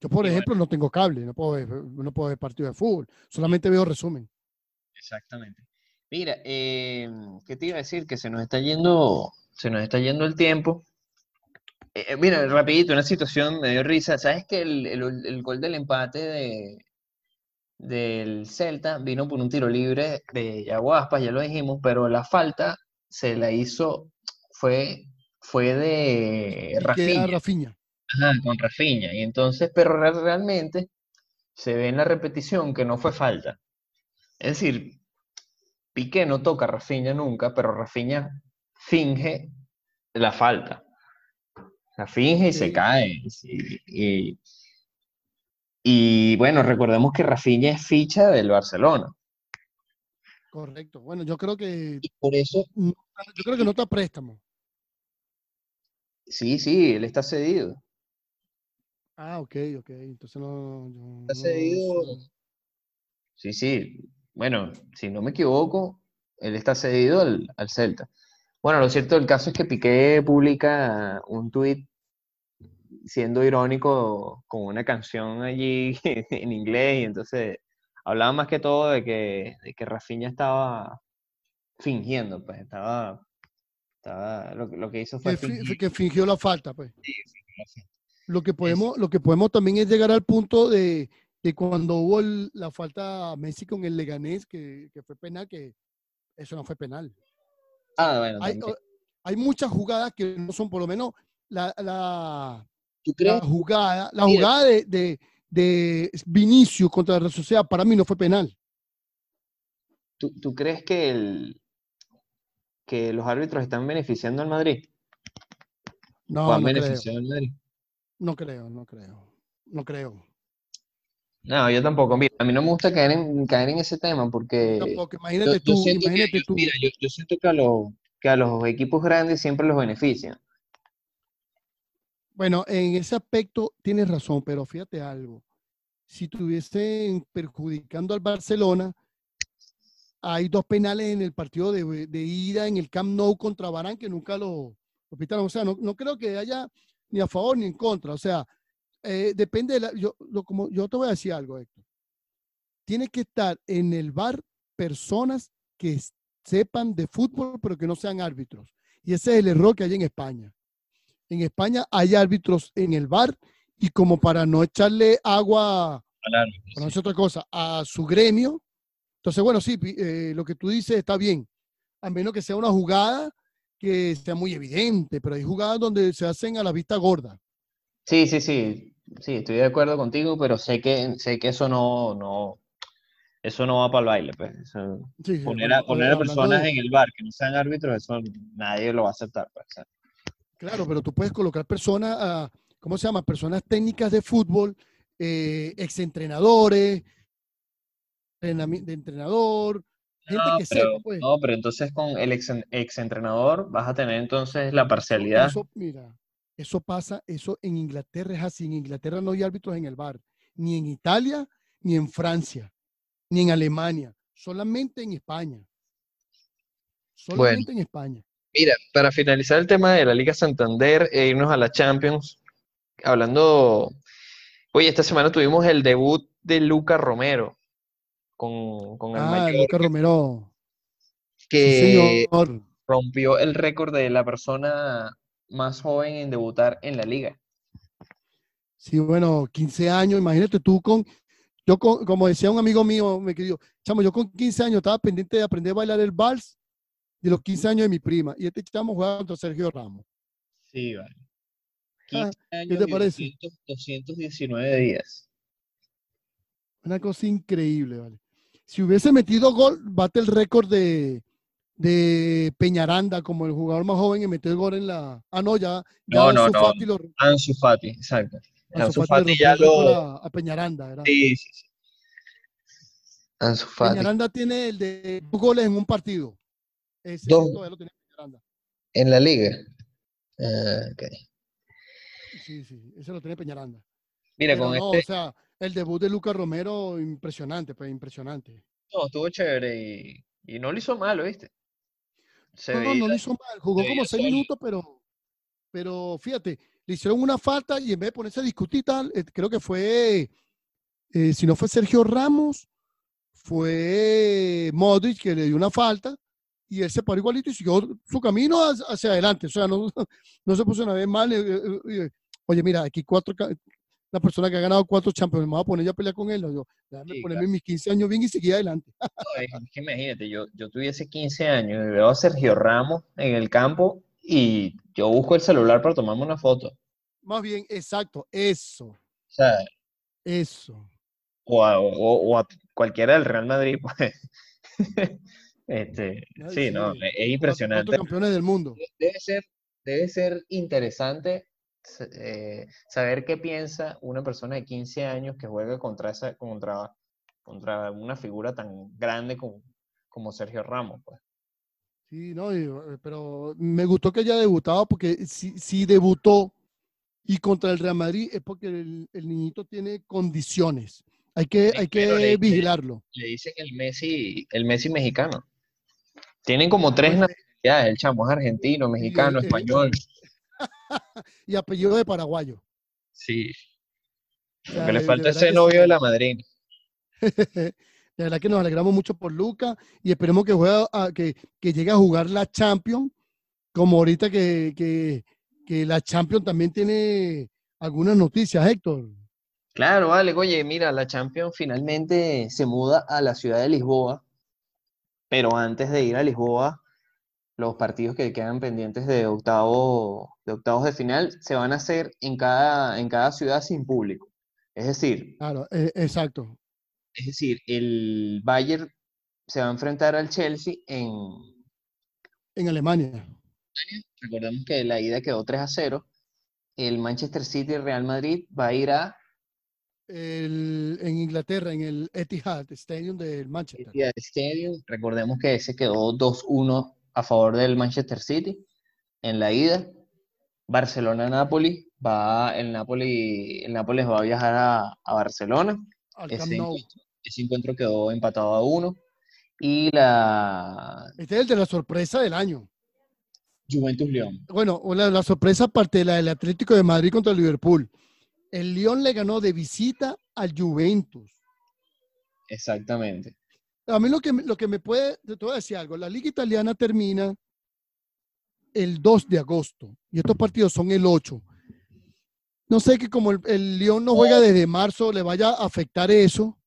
Yo, por Y ejemplo, no tengo cable, no puedo ver, no puedo ver partido de fútbol, solamente veo resumen. Exactamente. Mira, eh, ¿qué te iba a decir? Que se nos está yendo se nos está yendo el tiempo. Eh, eh, mira, rapidito, una situación me dio risa. ¿Sabes que el, el- el gol del empate de, del Celta vino por un tiro libre de Yaguaspas, ya lo dijimos, pero la falta se la hizo, fue, fue de Rafinha. Rafinha. Ajá, con Rafinha. Y entonces, pero re- realmente se ve en la repetición que no fue falta. Es decir, Piqué no toca a Rafinha nunca, pero Rafinha finge la falta. La finge y se cae. Y, y bueno, recordemos que Rafinha es ficha del Barcelona. Correcto. Bueno, yo creo que Y por eso, no- yo creo que no está préstamo. sí, sí, él está cedido. Ah, ok, ok. Entonces no. Está cedido. Sí, sí. Bueno, si no me equivoco, él está cedido al, al Celta. Bueno, lo cierto del caso es que Piqué publica un tuit siendo irónico con una canción allí en inglés y entonces hablaba más que todo de que, de que Rafinha estaba fingiendo, pues estaba, estaba lo, que- lo que hizo fue Que, fi- fingir. que fingió la falta, pues. Sí, fingió la falta. Lo que podemos, lo que podemos también es llegar al punto de, de cuando hubo el- la falta a Messi con el Leganés, que, que fue penal, que eso no fue penal. Ah, bueno, Hay, muchas jugadas que no son, por lo menos, la, la, ¿Tú la crees? jugada, la Mira. jugada de, de, de Vinicius contra la Real Sociedad, para mí no fue penal. ¿Tú, tú crees que, el, que los árbitros están beneficiando al Madrid? ¿O No, no creo, beneficiado al Madrid? no creo, no creo, no creo. No, yo tampoco. Mira, a mí no me gusta caer en, caer en ese tema porque Tampoco, imagínate yo tú, siento imagínate tú. mira, yo, yo siento que a los, que a los equipos grandes siempre los benefician. Bueno, en ese aspecto tienes razón, pero fíjate algo. Si estuviesen perjudicando al Barcelona, hay dos penales en el partido de, de ida en el Camp Nou contra Barán que nunca lo, lo pitaron. O sea, no, no creo que haya ni a favor ni en contra. O sea, eh, depende de la. Yo, lo, como, yo te voy a decir algo, Héctor. Tiene que estar en el bar personas que sepan de fútbol, pero que no sean árbitros. Y ese es el error que hay en España. En España hay árbitros en el bar y como para no echarle agua, para no otra cosa, a su gremio. Entonces, bueno, sí, eh, lo que tú dices está bien. A menos que sea una jugada que sea muy evidente, pero hay jugadas donde se hacen a la vista gorda. Sí, sí, sí, sí, estoy de acuerdo contigo, pero sé que, sé que eso no, no, eso no va para el baile, pues. Eso- Sí, sí, poner a, poner a personas de- en el bar que no sean árbitros, eso nadie lo va a aceptar, pues. Claro, pero tú puedes colocar personas, ah, ¿cómo se llama? Personas técnicas de fútbol, eh, exentrenadores, de entrenador, gente No, que pero, sepa, pues. no, pero entonces con el ex, exentrenador vas a tener entonces la parcialidad. Eso, mira, eso pasa, eso en Inglaterra es así. En Inglaterra no hay árbitros en el bar, ni en Italia, ni en Francia, ni en Alemania, solamente en España. Solamente en España. Mira, para finalizar el tema de la Liga Santander e irnos a la Champions, hablando, oye, esta semana tuvimos el debut de Luca Romero con, con el Ah, Luca Romero. Que rompió el récord de la persona más joven en debutar en la liga. Sí, bueno, 15 años, imagínate tú con, yo con, como decía un amigo mío, me querido, chamo, yo con 15 años estaba pendiente de aprender a bailar el vals de los 15 años de mi prima, y este chamo jugaba contra Sergio Ramos. Sí, vale. Ah, 15 años te y parece? 200 219 días. Una cosa increíble, ¿vale? Si hubiese metido gol, bate el récord de, de Peñaranda como el jugador más joven en meter gol en la... Ah, no, ya, ya No, no, Ansu no. Fati lo, Ansu Fati, exacto. Ansu Ansu Fati ya el lo... a, a Peñaranda, ¿verdad? Sí, sí, sí. Ansu Fati. Peñaranda tiene el de dos goles en un partido. Ese, Dos. lo tiene Peñaranda. En la liga. Ah, ok. Sí, sí, ese lo tiene Peñaranda. Mira, Pero con no, este... o sea, el debut de Lucas Romero, impresionante, pues impresionante. No, estuvo chévere y, y no lo hizo mal, ¿viste? Se No, no, no lo hizo mal, jugó como seis minutos, pero, pero fíjate, le hicieron una falta y en vez de ponerse a discutir tal, eh, creo que fue, eh, si no fue Sergio Ramos, fue Modric que le dio una falta y él se paró igualito y siguió su camino hacia, adelante. O sea, no, no se puso una vez mal. eh, Oye, mira, aquí cuatro, la persona que ha ganado cuatro champions, me voy a poner ya a pelear con él. Yo, déjame Sí, ponerme mis 15 años bien y seguir adelante. No, es que imagínate, yo, yo tuviese 15 años y veo a Sergio Ramos en el campo y yo busco el celular para tomarme una foto. O Más bien, exacto, eso, sea, eso. o a, o- o a cualquiera del Real Madrid, pues. Este, Ay, sí, no, sí, es- impresionante. Campeones del mundo. Debe ser, debe ser interesante eh, saber qué piensa una persona de 15 años que juega contra esa, contra, contra una figura tan grande como, como Sergio Ramos, pues. Sí, no, eh, pero me gustó que haya debutado porque si, si debutó y contra el Real Madrid es porque el, el niñito tiene condiciones. Hay que, hay que le- vigilarlo. Le dicen el Messi, el Messi mexicano. Tienen como tres Pues, nacionalidades, el chamo es argentino, mexicano, eh, español. y apellido de paraguayo. Sí. Lo que le falta es que novio sí. de la madrina. De verdad que nos alegramos mucho por Luca y esperemos que, juega a- que, que llegue a jugar la Champions, como ahorita que, que, que la Champions también tiene algunas noticias, Héctor. Claro, vale, oye, mira, la Champions finalmente se muda a la ciudad de Lisboa, pero antes de ir a Lisboa, los partidos que quedan pendientes de octavo, de octavos de final se van a hacer en cada, en cada ciudad sin público. Es decir, Claro, eh, exacto. es decir, el Bayern se va a enfrentar al Chelsea en, En Alemania. recordemos que la ida quedó 3 a 0. El Manchester City y Real Madrid va a ir a El- en Inglaterra, en el Etihad Stadium del Manchester. Etihad Stadium. Recordemos que ese quedó 2-1 a favor del Manchester City en la ida. Barcelona-Napoli. Va, el Napoli, el Nápoles va a viajar a, a Barcelona. Ese encuentro, ese encuentro quedó empatado a 1. Y la Este es el de la sorpresa del año. Juventus León. Bueno, la, la sorpresa aparte de la del Atlético de Madrid contra el Liverpool. El Lyon le ganó de visita al Juventus. Exactamente. A mí lo que, me- lo que me puede, te voy a decir algo, la liga italiana termina el 2 de agosto y estos partidos son el 8. No sé que como el, el Lyon no juega desde marzo, le vaya a afectar eso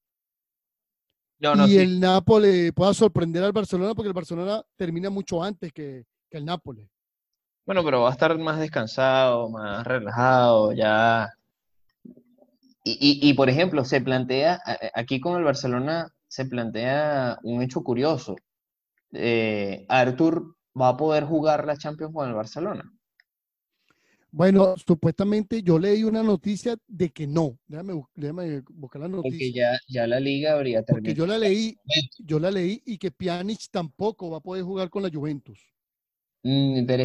No, no, y sí. el Nápoles pueda sorprender al Barcelona porque el Barcelona termina mucho antes que, que el Nápoles. Bueno, pero va a estar más descansado, más relajado, ya. Y, y, y, por ejemplo, se plantea, aquí con el Barcelona se plantea un hecho curioso. Eh, Arthur va a poder jugar la Champions con el Barcelona. Bueno, supuestamente yo leí una noticia de que no. Déjame, déjame buscar la Porque noticia. ya, ya la liga habría Porque yo terminado. la leí, yo la leí y que Pjanic tampoco va a poder jugar con la Juventus. Mm, pero,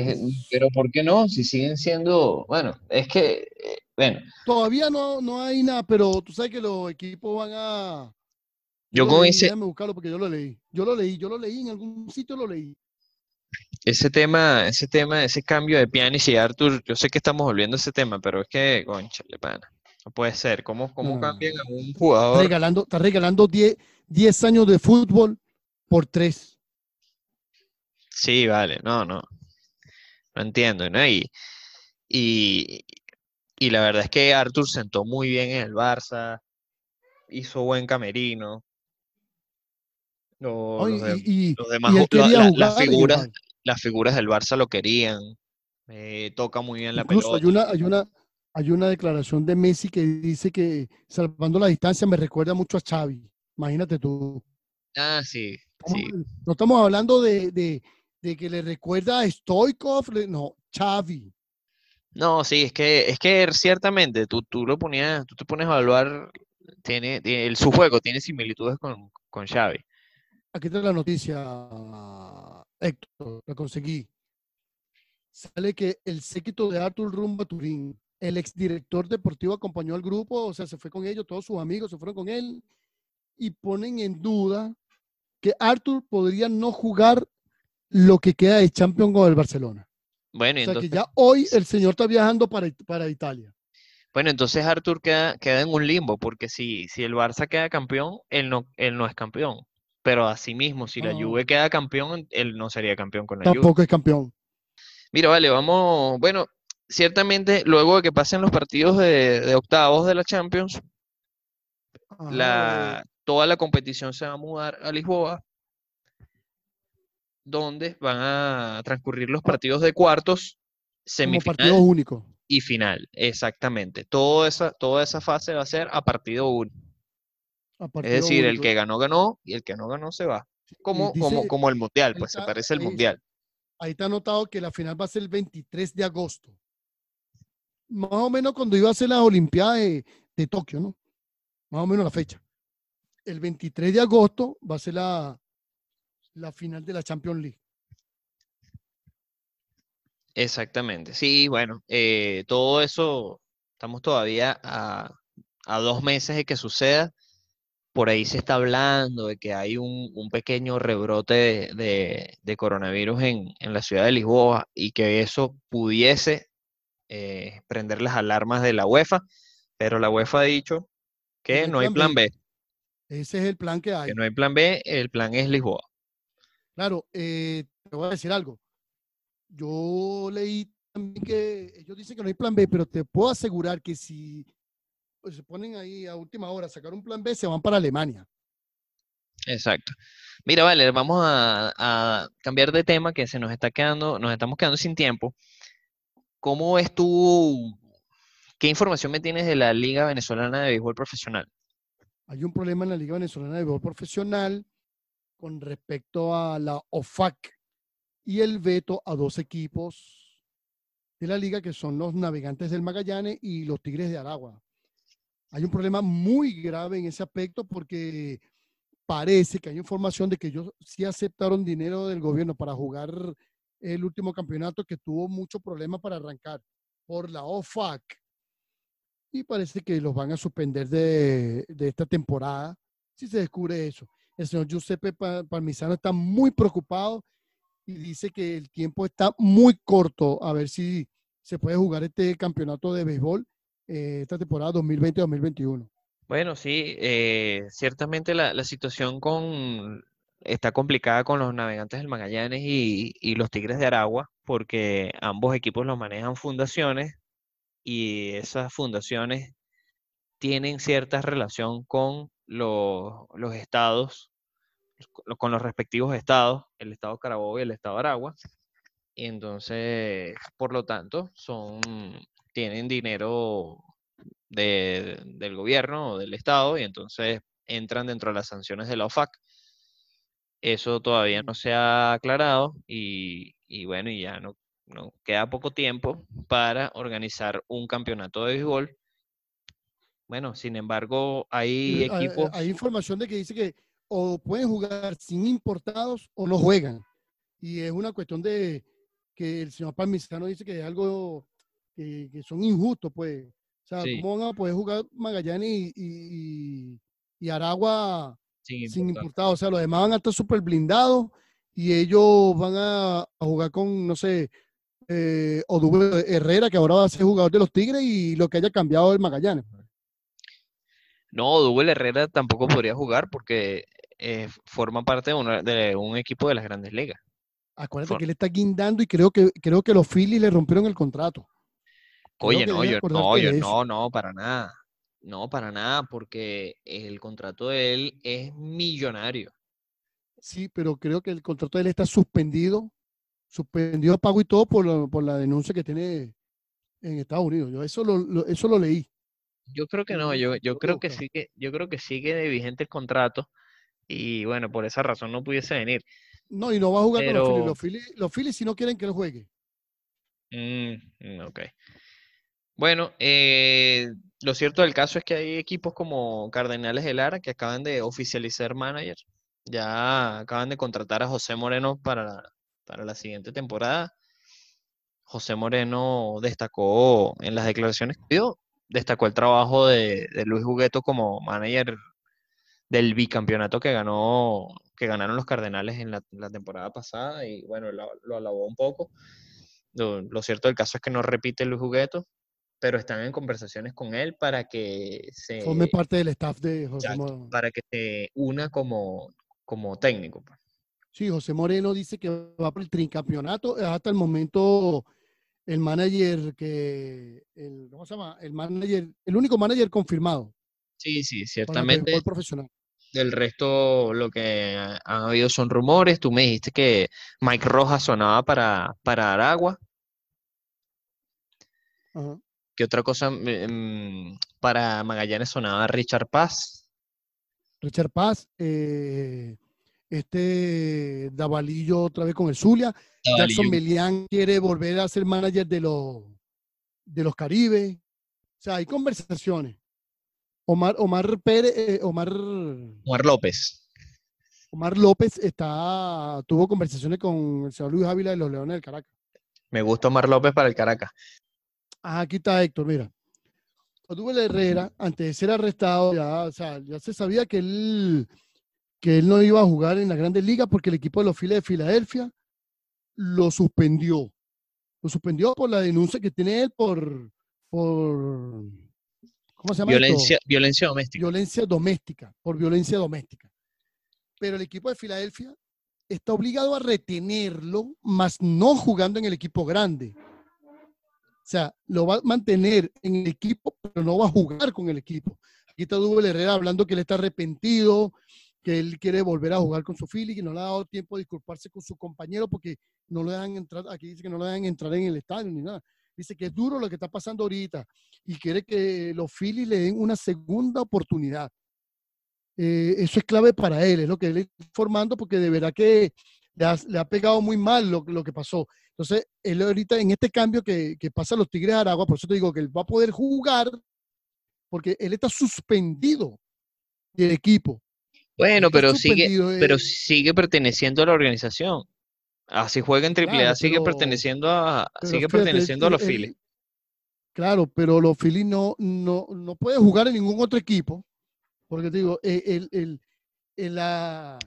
pero ¿por qué no? Si siguen siendo, bueno, es que, eh, bueno, Todavía no, no hay nada, pero tú sabes que los equipos van a. Yo lo con leí, ese- Déjame buscarlo porque yo lo leí. Yo lo leí, yo lo leí, en algún sitio lo leí. ese tema, ese tema, ese cambio de Pjanic y Arthur, yo sé que estamos volviendo a ese tema, pero es que, conchale, pana, no puede ser. ¿Cómo, cómo No, cambian a un Está jugador? regalando, está regalando 10, 10 años de fútbol por 3. Sí, vale, no, no. No entiendo, ¿no? Y, y, y la verdad es que Arthur sentó muy bien en el Barça, hizo buen camerino. Los, de- y, los demás, la- la- las figuras, igual. las figuras del Barça lo querían. eh, toca muy bien la Incluso hay pelota. una, hay una, hay una declaración de Messi que dice que salvando la distancia me recuerda mucho a Xavi. Imagínate tú. Ah, sí, sí. No estamos hablando de, de- de que le recuerda a Stoikov, no, Xavi. No, sí, es que, es que ciertamente tú, tú lo ponías, tú te pones a evaluar, tiene, tiene- el, su juego tiene similitudes con, con Xavi. Aquí está la noticia, Héctor, la conseguí. Sale que el séquito de Artur rumba Turín, el exdirector deportivo acompañó al grupo, o sea, se fue con ellos, todos sus amigos se fueron con él y ponen en duda que Artur podría no jugar lo que queda de Champions con el Barcelona. Bueno, y O sea, que entonces, ya hoy el señor está viajando para, para Italia. bueno, entonces Arthur queda, queda en un limbo, porque si, si el Barça queda campeón, él no, él no es campeón. Pero asimismo, si la No. Juve queda campeón, él no sería campeón con la Juve. Tampoco es campeón. Mira, vale, vamos, bueno, ciertamente luego de que pasen los partidos de, de octavos de la Champions, Ajá, la, eh, toda la competición se va a mudar a Lisboa, donde van a transcurrir los Ah. partidos de cuartos, como semifinal únicos. y final. Exactamente. Toda esa, toda esa fase va a ser a partido único. Es decir, el que ganó, ganó, y el que no ganó se va. Como, como, dice- como el Mundial, pues se parece al Mundial. Ahí está anotado que la final va a ser el 23 de agosto. Más o menos cuando iba a ser las Olimpiadas de, de Tokio, ¿no? Más o menos la fecha. El 23 de agosto va a ser la, la final de la Champions League. Exactamente. Sí, bueno, eh, todo eso, estamos todavía a, a dos meses de que suceda. Por ahí se está hablando de que hay un, un pequeño rebrote de, de- de coronavirus en, en la ciudad de Lisboa y que eso pudiese eh, prender las alarmas de la UEFA, pero la UEFA ha dicho que no hay plan plan B. B, Ese es el plan que hay. que no hay plan B, el plan es Lisboa. Claro, eh, te voy a decir algo. Yo leí también que ellos dicen que no hay plan B, pero te puedo asegurar que si pues, se ponen ahí a última hora a sacar un plan B, se van para Alemania. Exacto. Mira, vale, vamos a, a cambiar de tema que se nos está quedando, nos estamos quedando sin tiempo. ¿Cómo ves tú, qué información me tienes de la Liga Venezolana de Béisbol Profesional? Hay un problema en la Liga Venezolana de Béisbol Profesional con respecto a la OFAC y el veto a dos equipos de la liga que son los Navegantes del Magallanes y los Tigres de Aragua. Hay un problema muy grave en ese aspecto porque parece que hay información de que ellos sí aceptaron dinero del gobierno para jugar el último campeonato que tuvo mucho problema para arrancar por la OFAC y parece que los van a suspender de, de esta temporada si se descubre eso. El señor Giuseppe Pa- Parmisano está muy preocupado y dice que el tiempo está muy corto a ver si se puede jugar este campeonato de béisbol eh, esta temporada 2020-2021. Bueno, sí, eh, ciertamente la, la situación con, está complicada con los Navegantes del Magallanes y, y los Tigres de Aragua, porque ambos equipos los manejan fundaciones y esas fundaciones tienen cierta relación con los, los estados, co- con los respectivos estados, el estado Carabobo y el estado Aragua. Y entonces, por lo tanto, son, tienen dinero de- del gobierno o del estado y entonces entran dentro de las sanciones de la OFAC. Eso todavía no se ha aclarado y, y bueno, y ya no, no queda poco tiempo para organizar un campeonato de béisbol. Bueno, sin embargo, hay Eh, hay- equipos. Hay información de que dice que o pueden jugar sin importados o no juegan. Y es una cuestión de que el señor Parmisano dice que es algo que, que son injustos, pues. O sea, Sí. ¿cómo van a poder jugar Magallanes y, y- Aragua sin sin importar. importados? O sea, los demás van a estar súper blindados y ellos van a, a jugar con, no sé, eh, Odubel Herrera, que ahora va a ser jugador de los Tigres y lo que haya cambiado el Magallanes. pues. No, Duvel Herrera tampoco podría jugar porque eh, forma parte de, una- de un equipo de las grandes ligas. Acuérdate For- que él está guindando y creo que, creo que los Phillies le rompieron el contrato. Oye, no, yo, no, yo, no, no, para nada. No, para nada, porque el contrato de él es millonario. Sí, pero creo que el contrato de él está suspendido, suspendido a pago y todo por, lo- por la denuncia que tiene en Estados Unidos. Yo eso lo, lo- eso lo leí. Yo creo que no, yo, yo creo que sigue, yo creo que sigue de vigente el contrato y bueno, por esa razón no pudiese venir. No, y no va a jugar con los Phillies. Los Phillies, si no quieren que él juegue. Mm, ok. Bueno, eh, lo cierto del caso es que hay equipos como Cardenales de Lara que acaban de oficializar manager. Ya acaban de contratar a José Moreno para la, para la siguiente temporada. José Moreno destacó en las declaraciones que dio, destacó el trabajo de, Luis Jugueto como manager del bicampeonato que ganó, que ganaron los Cardenales en la, temporada pasada y bueno, lo, lo alabó un poco. Lo, lo cierto del caso es que no repite Luis Jugueto, pero están en conversaciones con él para que se, Forme parte del staff de José exacto, Mo- para que se una como, como técnico. pues. Sí, José Moreno dice que va por el tricampeonato. Es hasta el momento el manager que, el, ¿cómo se llama? El manager, el único manager confirmado Sí, sí, el ciertamente. béisbol profesional. Del resto, lo que ha- han habido son rumores. Tú me dijiste que Mike Rojas sonaba para, para Aragua. Ajá. ¿Qué otra cosa? Mm, mm, para Magallanes sonaba Richard Paz. Richard Paz, eh, este Davalillo otra vez con el Zulia. Jackson. Melián quiere volver a ser manager de los, de los Caribe. O sea, hay conversaciones. Omar, Omar Pérez, eh, Omar, Omar López. Omar López está, tuvo conversaciones con el señor Luis Ávila de los Leones del Caracas. Me gusta Omar López para el Caracas. Ah, aquí está Héctor, mira. Odubel Herrera, antes de ser arrestado, ya, o sea, ya se sabía que él, que él no iba a jugar en la Grandes Ligas porque el equipo de los Phillies de Filadelfia lo suspendió. Lo suspendió por la denuncia que tiene él por, por ¿cómo se llama esto? Violencia, violencia doméstica. Violencia doméstica, por violencia doméstica. Pero el equipo de Filadelfia está obligado a retenerlo, más no jugando en el equipo grande. O sea, lo va a mantener en el equipo, pero no va a jugar con el equipo. Aquí está Dubel Herrera hablando que él está arrepentido, que él quiere volver a jugar con su Philly, que no le ha dado tiempo de disculparse con su compañero porque no lo dejan entrar, aquí dice que no lo dejan entrar en el estadio ni nada. Dice que es duro lo que está pasando ahorita y quiere que los Phillies le den una segunda oportunidad. Eh, eso es clave para él, es lo que él está informando porque de verdad que le ha, le pegado muy mal lo que pasó. Entonces, él ahorita en este cambio que, que pasa a los Tigres de Aragua, por eso te digo que él va a poder jugar porque él está suspendido del equipo. Bueno, pero sigue, pero eh, sigue perteneciendo a la organización. Así juega en AAA, Claro, sigue pero- perteneciendo a, sigue fíjate, perteneciendo a los él- Phillies. Claro, pero los Phillies no, no, no puede jugar en ningún otro equipo, porque te digo, eh, el, el, el- la,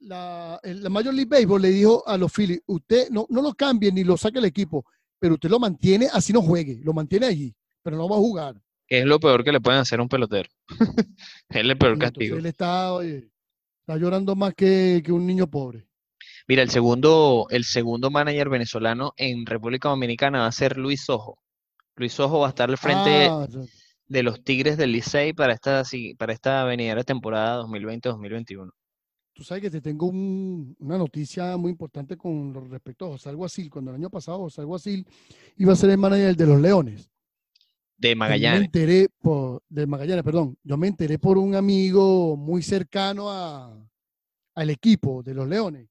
la, el- la Major League Baseball le dijo a los Phillies, usted no, no lo cambie ni lo saque del equipo, pero usted lo mantiene así no juegue, lo mantiene allí, pero no va a jugar. que es lo peor que le pueden hacer a un pelotero. es el peor Y entonces castigo. él está, oye, está llorando más que, que un niño pobre. Mira, el segundo, el segundo manager venezolano en República Dominicana va a ser Luis Ojo. Luis Ojo va a estar al frente Ah, ya. de los Tigres del Licey para esta, para esta venidera temporada 2020-2021. Tú sabes que te tengo un- una noticia muy importante con respecto a José Alguacil. Cuando el año pasado José Alguacil iba a ser el manager de los Leones. De Yo me Magallanes. enteré por, de Magallanes, perdón. Yo me enteré por un amigo muy cercano a, al equipo de los Leones,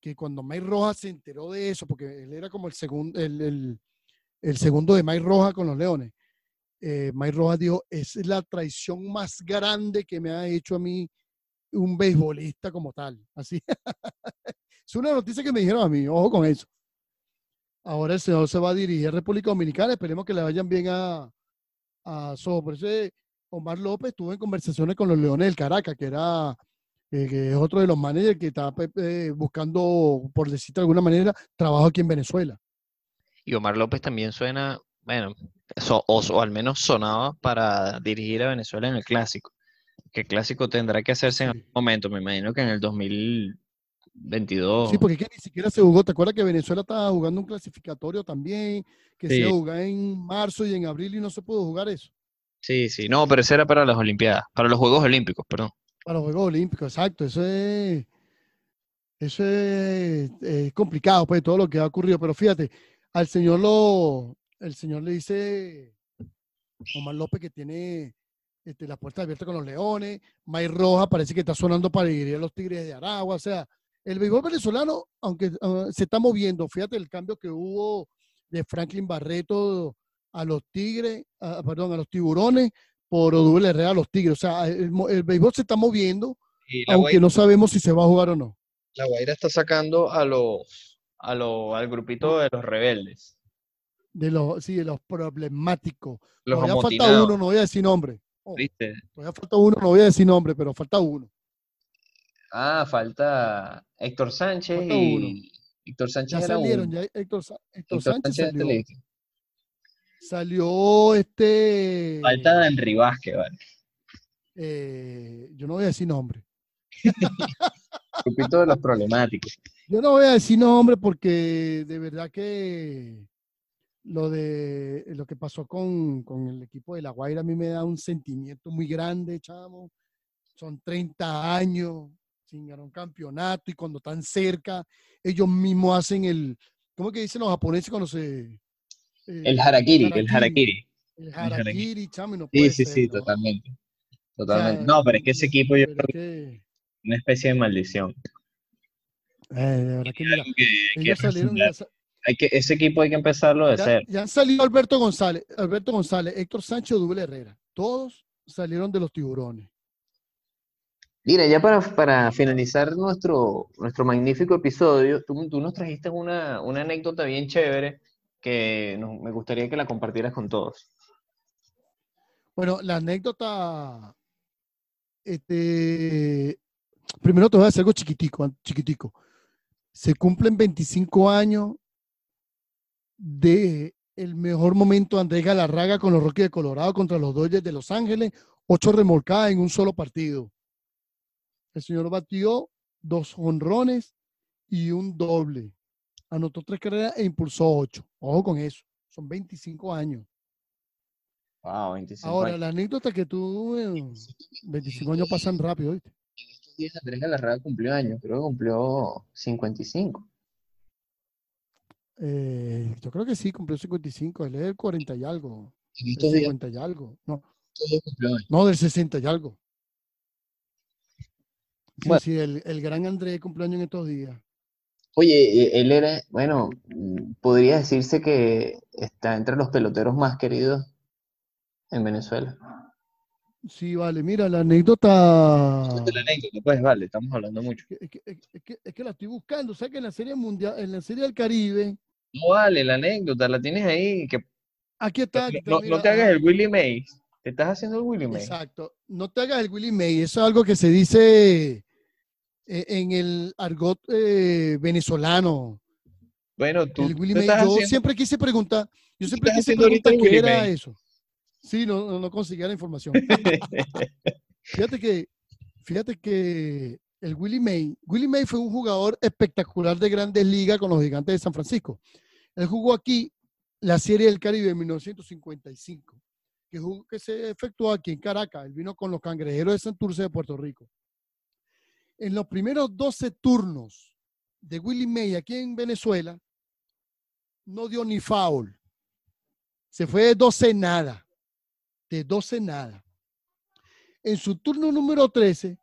que cuando Mike Rojas se enteró de eso, porque él era como el segundo, el, el- el segundo de Mike Rojas con los Leones, eh, Rojas dijo, es la traición más grande que me ha hecho a mí un beisbolista como tal. Así. es una noticia que me dijeron a mí, ojo con eso. Ahora el señor se va a dirigir a República Dominicana, esperemos que le vayan bien a, a Sojo. Por eso eh, Omar López estuvo en conversaciones con los Leones del Caracas, que era eh, que es otro de los managers que está pe- eh, buscando, por decirte de alguna manera, trabajo aquí en Venezuela. Y Omar López también suena, bueno, so- o al menos sonaba para dirigir a Venezuela en el clásico. Que el clásico tendrá que hacerse en algún momento, me imagino que en el 2022. Sí, porque es que ni siquiera se jugó. ¿Te acuerdas que Venezuela estaba jugando un clasificatorio también? Que se iba a Sí. jugar en marzo y en abril y no se pudo jugar eso. Sí, sí, no, pero ese era para las Olimpiadas, para los Juegos Olímpicos, perdón. Para los Juegos Olímpicos, exacto. Eso es, eso es, es complicado, pues, todo lo que ha ocurrido. Pero fíjate, al señor lo, el señor le dice Omar López que tiene este, la puerta abierta con los Leones. May Roja parece que está sonando para ir a los Tigres de Aragua. O sea, el béisbol venezolano, aunque ah, se está moviendo, fíjate el cambio que hubo de Franklin Barreto a los Tigres, ah, perdón, a los Tiburones por Odubel Herrera a los Tigres. O sea, el, el béisbol se está moviendo, aunque Guaira, no sabemos si se va a jugar o no. la Guaira está sacando a los, a lo- al grupito de los rebeldes, De los, sí, de los problemáticos. los Todavía falta uno, no voy a decir nombre. Oh, ¿viste? todavía falta uno, no voy a decir nombre, pero falta uno. Ah, falta Héctor Sánchez Falta y Héctor Sánchez Ya era salieron, uno. ya Héctor, Sa- Héctor Héctor Sánchez salió. Salió este. Falta Henry Vázquez, vale. eh, yo no voy a decir nombre. grupito de los problemáticos. Yo no voy a decir nombre porque de verdad que lo de lo que pasó con, con el equipo de La Guaira a mí me da un sentimiento muy grande, chamo. Son 30 años sin ganar un campeonato y cuando están cerca, ellos mismos hacen el, ¿cómo que dicen los japoneses cuando se... eh, El harakiri, el harakiri. El harakiri. harakiri, chamo, y no Sí, puede sí, ser, sí, ¿no? totalmente. O Totalmente. sea, No, pero es que ese equipo yo creo que una especie de maldición. eh, de verdad que mira, que que salieron, Hay que, ese equipo hay que empezarlo de ya- cero. ya han salido Alberto González, Alberto González, Héctor Sánchez, Duble Herrera. Todos salieron de los tiburones. Mira, ya para, para finalizar nuestro, nuestro magnífico episodio, tú, tú nos trajiste una, una anécdota bien chévere que nos- me gustaría que la compartieras con todos. Bueno, la anécdota, este, primero te voy a decir algo chiquitico, chiquitico. Se cumplen 25 años de el mejor momento de Andrés Galarraga con los Rockies de Colorado contra los Dodgers de Los Ángeles, ocho remolcadas en un solo partido. El señor batió dos honrones y un doble. Anotó tres carreras e impulsó ocho. Ojo con eso. Son 25 años. Wow, 25 Ahora, años. la anécdota que tú, eh, 25 años pasan rápido, ¿viste? En estos días Andrés Galarraga cumplió años, creo que cumplió 55. Eh, yo creo que sí, cumplió 55, él es del 40 y algo, En del estos días, 50 y algo, no, días no, del 60 y algo. Sí, Bueno. sí, el, el gran Andrés cumpleaños en estos días. Oye, e- él era, bueno, podría decirse que está entre los peloteros más queridos en Venezuela. Sí, vale, mira, la anécdota, la anécdota, pues vale, estamos hablando mucho. es que, es que- es que- es que la estoy buscando, o sea que en la serie mundial, en la serie del Caribe, No vale, la anécdota, la tienes ahí, que aquí está, no, te hagas ajá. el Willie Mays, te estás haciendo el Willie Mays. Exacto. No te hagas el Willy May. Eso es algo que se dice eh, en el argot eh, venezolano. Bueno, tú, el Willy tú May. Yo haciendo, siempre quise preguntar. Yo siempre quise preguntar qué Willy era May. eso. Sí, no, no, no conseguía la información. Fíjate que, fíjate que el Willie May, Willie May fue un jugador espectacular de grandes ligas con los gigantes de San Francisco. Él jugó aquí la Serie del Caribe en 1955, que, que se efectuó aquí en Caracas. Él vino con los cangrejeros de Santurce de Puerto Rico. En los primeros 12 turnos de Willie May aquí en Venezuela, no dio ni foul. Se fue de 12 nada. De 12 nada. En su turno número 13,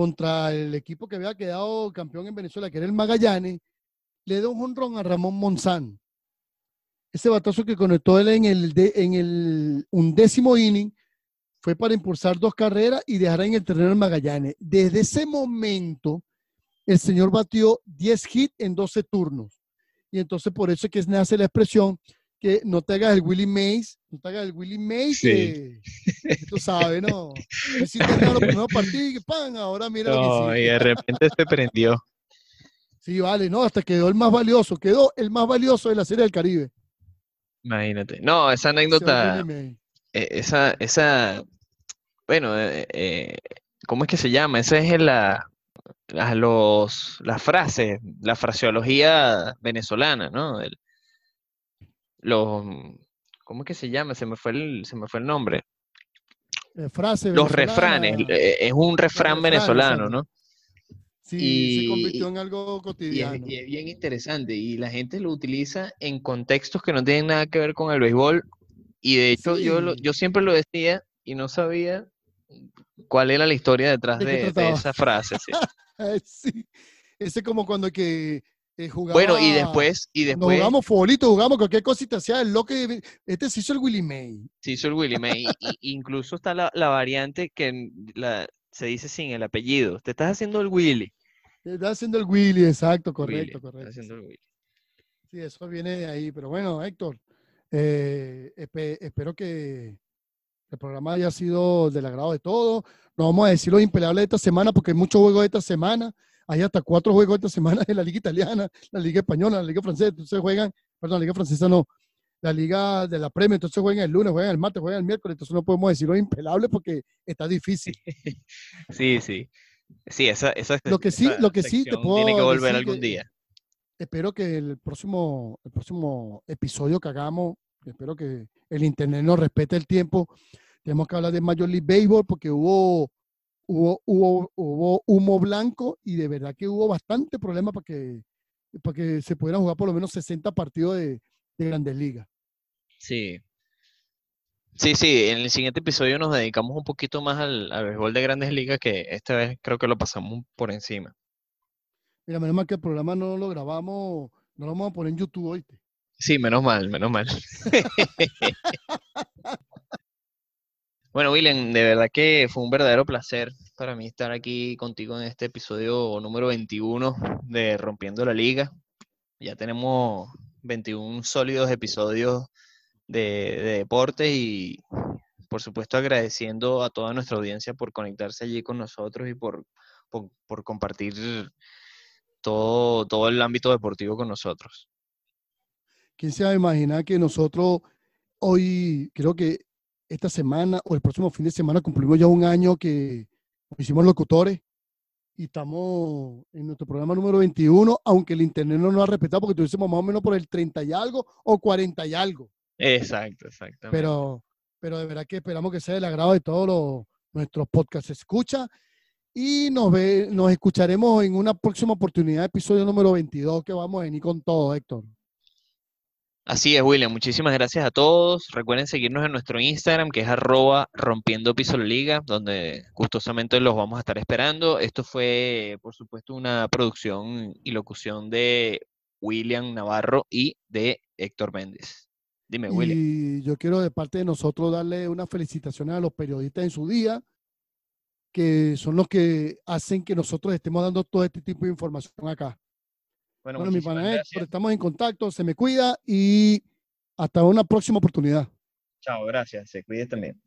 contra el equipo que había quedado campeón en Venezuela, que era el Magallanes, le dio un jonrón a Ramón Monzán. Ese batazo que conectó él en el, de- en el undécimo inning fue para impulsar dos carreras y dejar en el terreno al Magallanes. Desde ese momento, el señor batió 10 hits en 12 turnos. Y entonces por eso es que nace la expresión que no te hagas el Willie Mays, no te hagas el Willie Mays, Sí. que, que tú sabes, ¿no? Hiciste nada los primeros partidos y ¡pam! Ahora mira lo que No, y de repente se prendió. Sí, vale, no, hasta quedó el más valioso, quedó el más valioso de la Serie del Caribe. Imagínate. No, esa anécdota, eh, esa, esa, bueno, eh, eh, ¿cómo es que se llama? Esa es la, la- los, las frases, la fraseología venezolana, ¿no? El- los, ¿cómo es que se llama? Se me fue el, se me fue el nombre. Eh, frase Los refranes, eh, es un refrán venezolano. ¿no? Sí, y- se convirtió en algo Y es, cotidiano. y es bien interesante y la gente lo utiliza en contextos que no tienen nada que ver con el béisbol y de hecho yo, lo- yo siempre lo decía y no sabía cuál era la historia detrás ¿De esa frase. sí. Sí. Ese como cuando que eh, jugaba. Bueno, y después, y después jugamos futbolito, jugamos cualquier cosita, hacía el loco. de- Este se hizo el Willie May. se hizo el Willie May. y- incluso está la, la variante que la, se dice sin el apellido. Te estás haciendo el Willy. Está haciendo el Willy, exacto, Willy, correcto, estás correcto. haciendo el Willy. Sí, eso viene de ahí. Pero bueno, Héctor, eh, espe- espero que el programa haya sido del agrado de todos. No vamos a decir los impeleables de esta semana porque hay muchos juegos de esta semana. Hay hasta cuatro juegos esta semana en la Liga Italiana, la Liga Española, la Liga Francesa. Entonces juegan, perdón, la Liga Francesa no, la Liga de la Premio. Entonces juegan el lunes, juegan el martes, juegan el miércoles. Entonces no podemos decir los impelables porque está difícil. Sí, sí. Sí, esa, esa, Lo que sí, lo que sí te puedo tiene que volver decir algún que- día. espero que el próximo, el próximo episodio que hagamos, espero que el internet nos respete el tiempo. Tenemos que hablar de Major League Baseball porque hubo, hubo, hubo, hubo humo blanco y de verdad que hubo bastante problema para que, para que se pudieran jugar por lo menos 60 partidos de, de grandes ligas. Sí. Sí, sí, en el siguiente episodio nos dedicamos un poquito más al, al béisbol de grandes ligas, que esta vez creo que lo pasamos por encima. Mira, menos mal que el programa no lo grabamos, no lo vamos a poner en YouTube, ¿oíste? Sí, menos mal, menos mal. Bueno, William, de verdad que fue un verdadero placer para mí estar aquí contigo en este episodio número 21 de Rompiendo la Liga. Ya tenemos 21 sólidos episodios de, de deporte y por supuesto agradeciendo a toda nuestra audiencia por conectarse allí con nosotros y por, por, por compartir todo, todo el ámbito deportivo con nosotros. ¿Quién se va a imaginar que nosotros hoy, creo que esta semana o el próximo fin de semana cumplimos ya un año que hicimos locutores y estamos en nuestro programa número 21, aunque el internet no nos ha respetado porque tuviésemos más o menos por el 30 y algo o 40 y algo. Exacto, exactamente. Pero, pero de verdad que esperamos que sea del agrado de todos los, nuestros podcasts. Escucha y nos, ve, nos escucharemos en una próxima oportunidad, episodio número 22, que vamos a venir con todo, Héctor. Así es, William. Muchísimas gracias a todos. Recuerden seguirnos en nuestro Instagram, que es arroba rompiendo piso la liga, donde gustosamente los vamos a estar esperando. Esto fue, por supuesto, una producción y locución de William Navarro y de Héctor Méndez. Dime, William. Y yo quiero de parte de nosotros darle unas felicitaciones a los periodistas en su día, que son los que hacen que nosotros estemos dando todo este tipo de información acá. Bueno, Bueno, mi Héctor, gracias. estamos en contacto, se me cuida y hasta una próxima oportunidad. Chao, gracias. Se cuide también.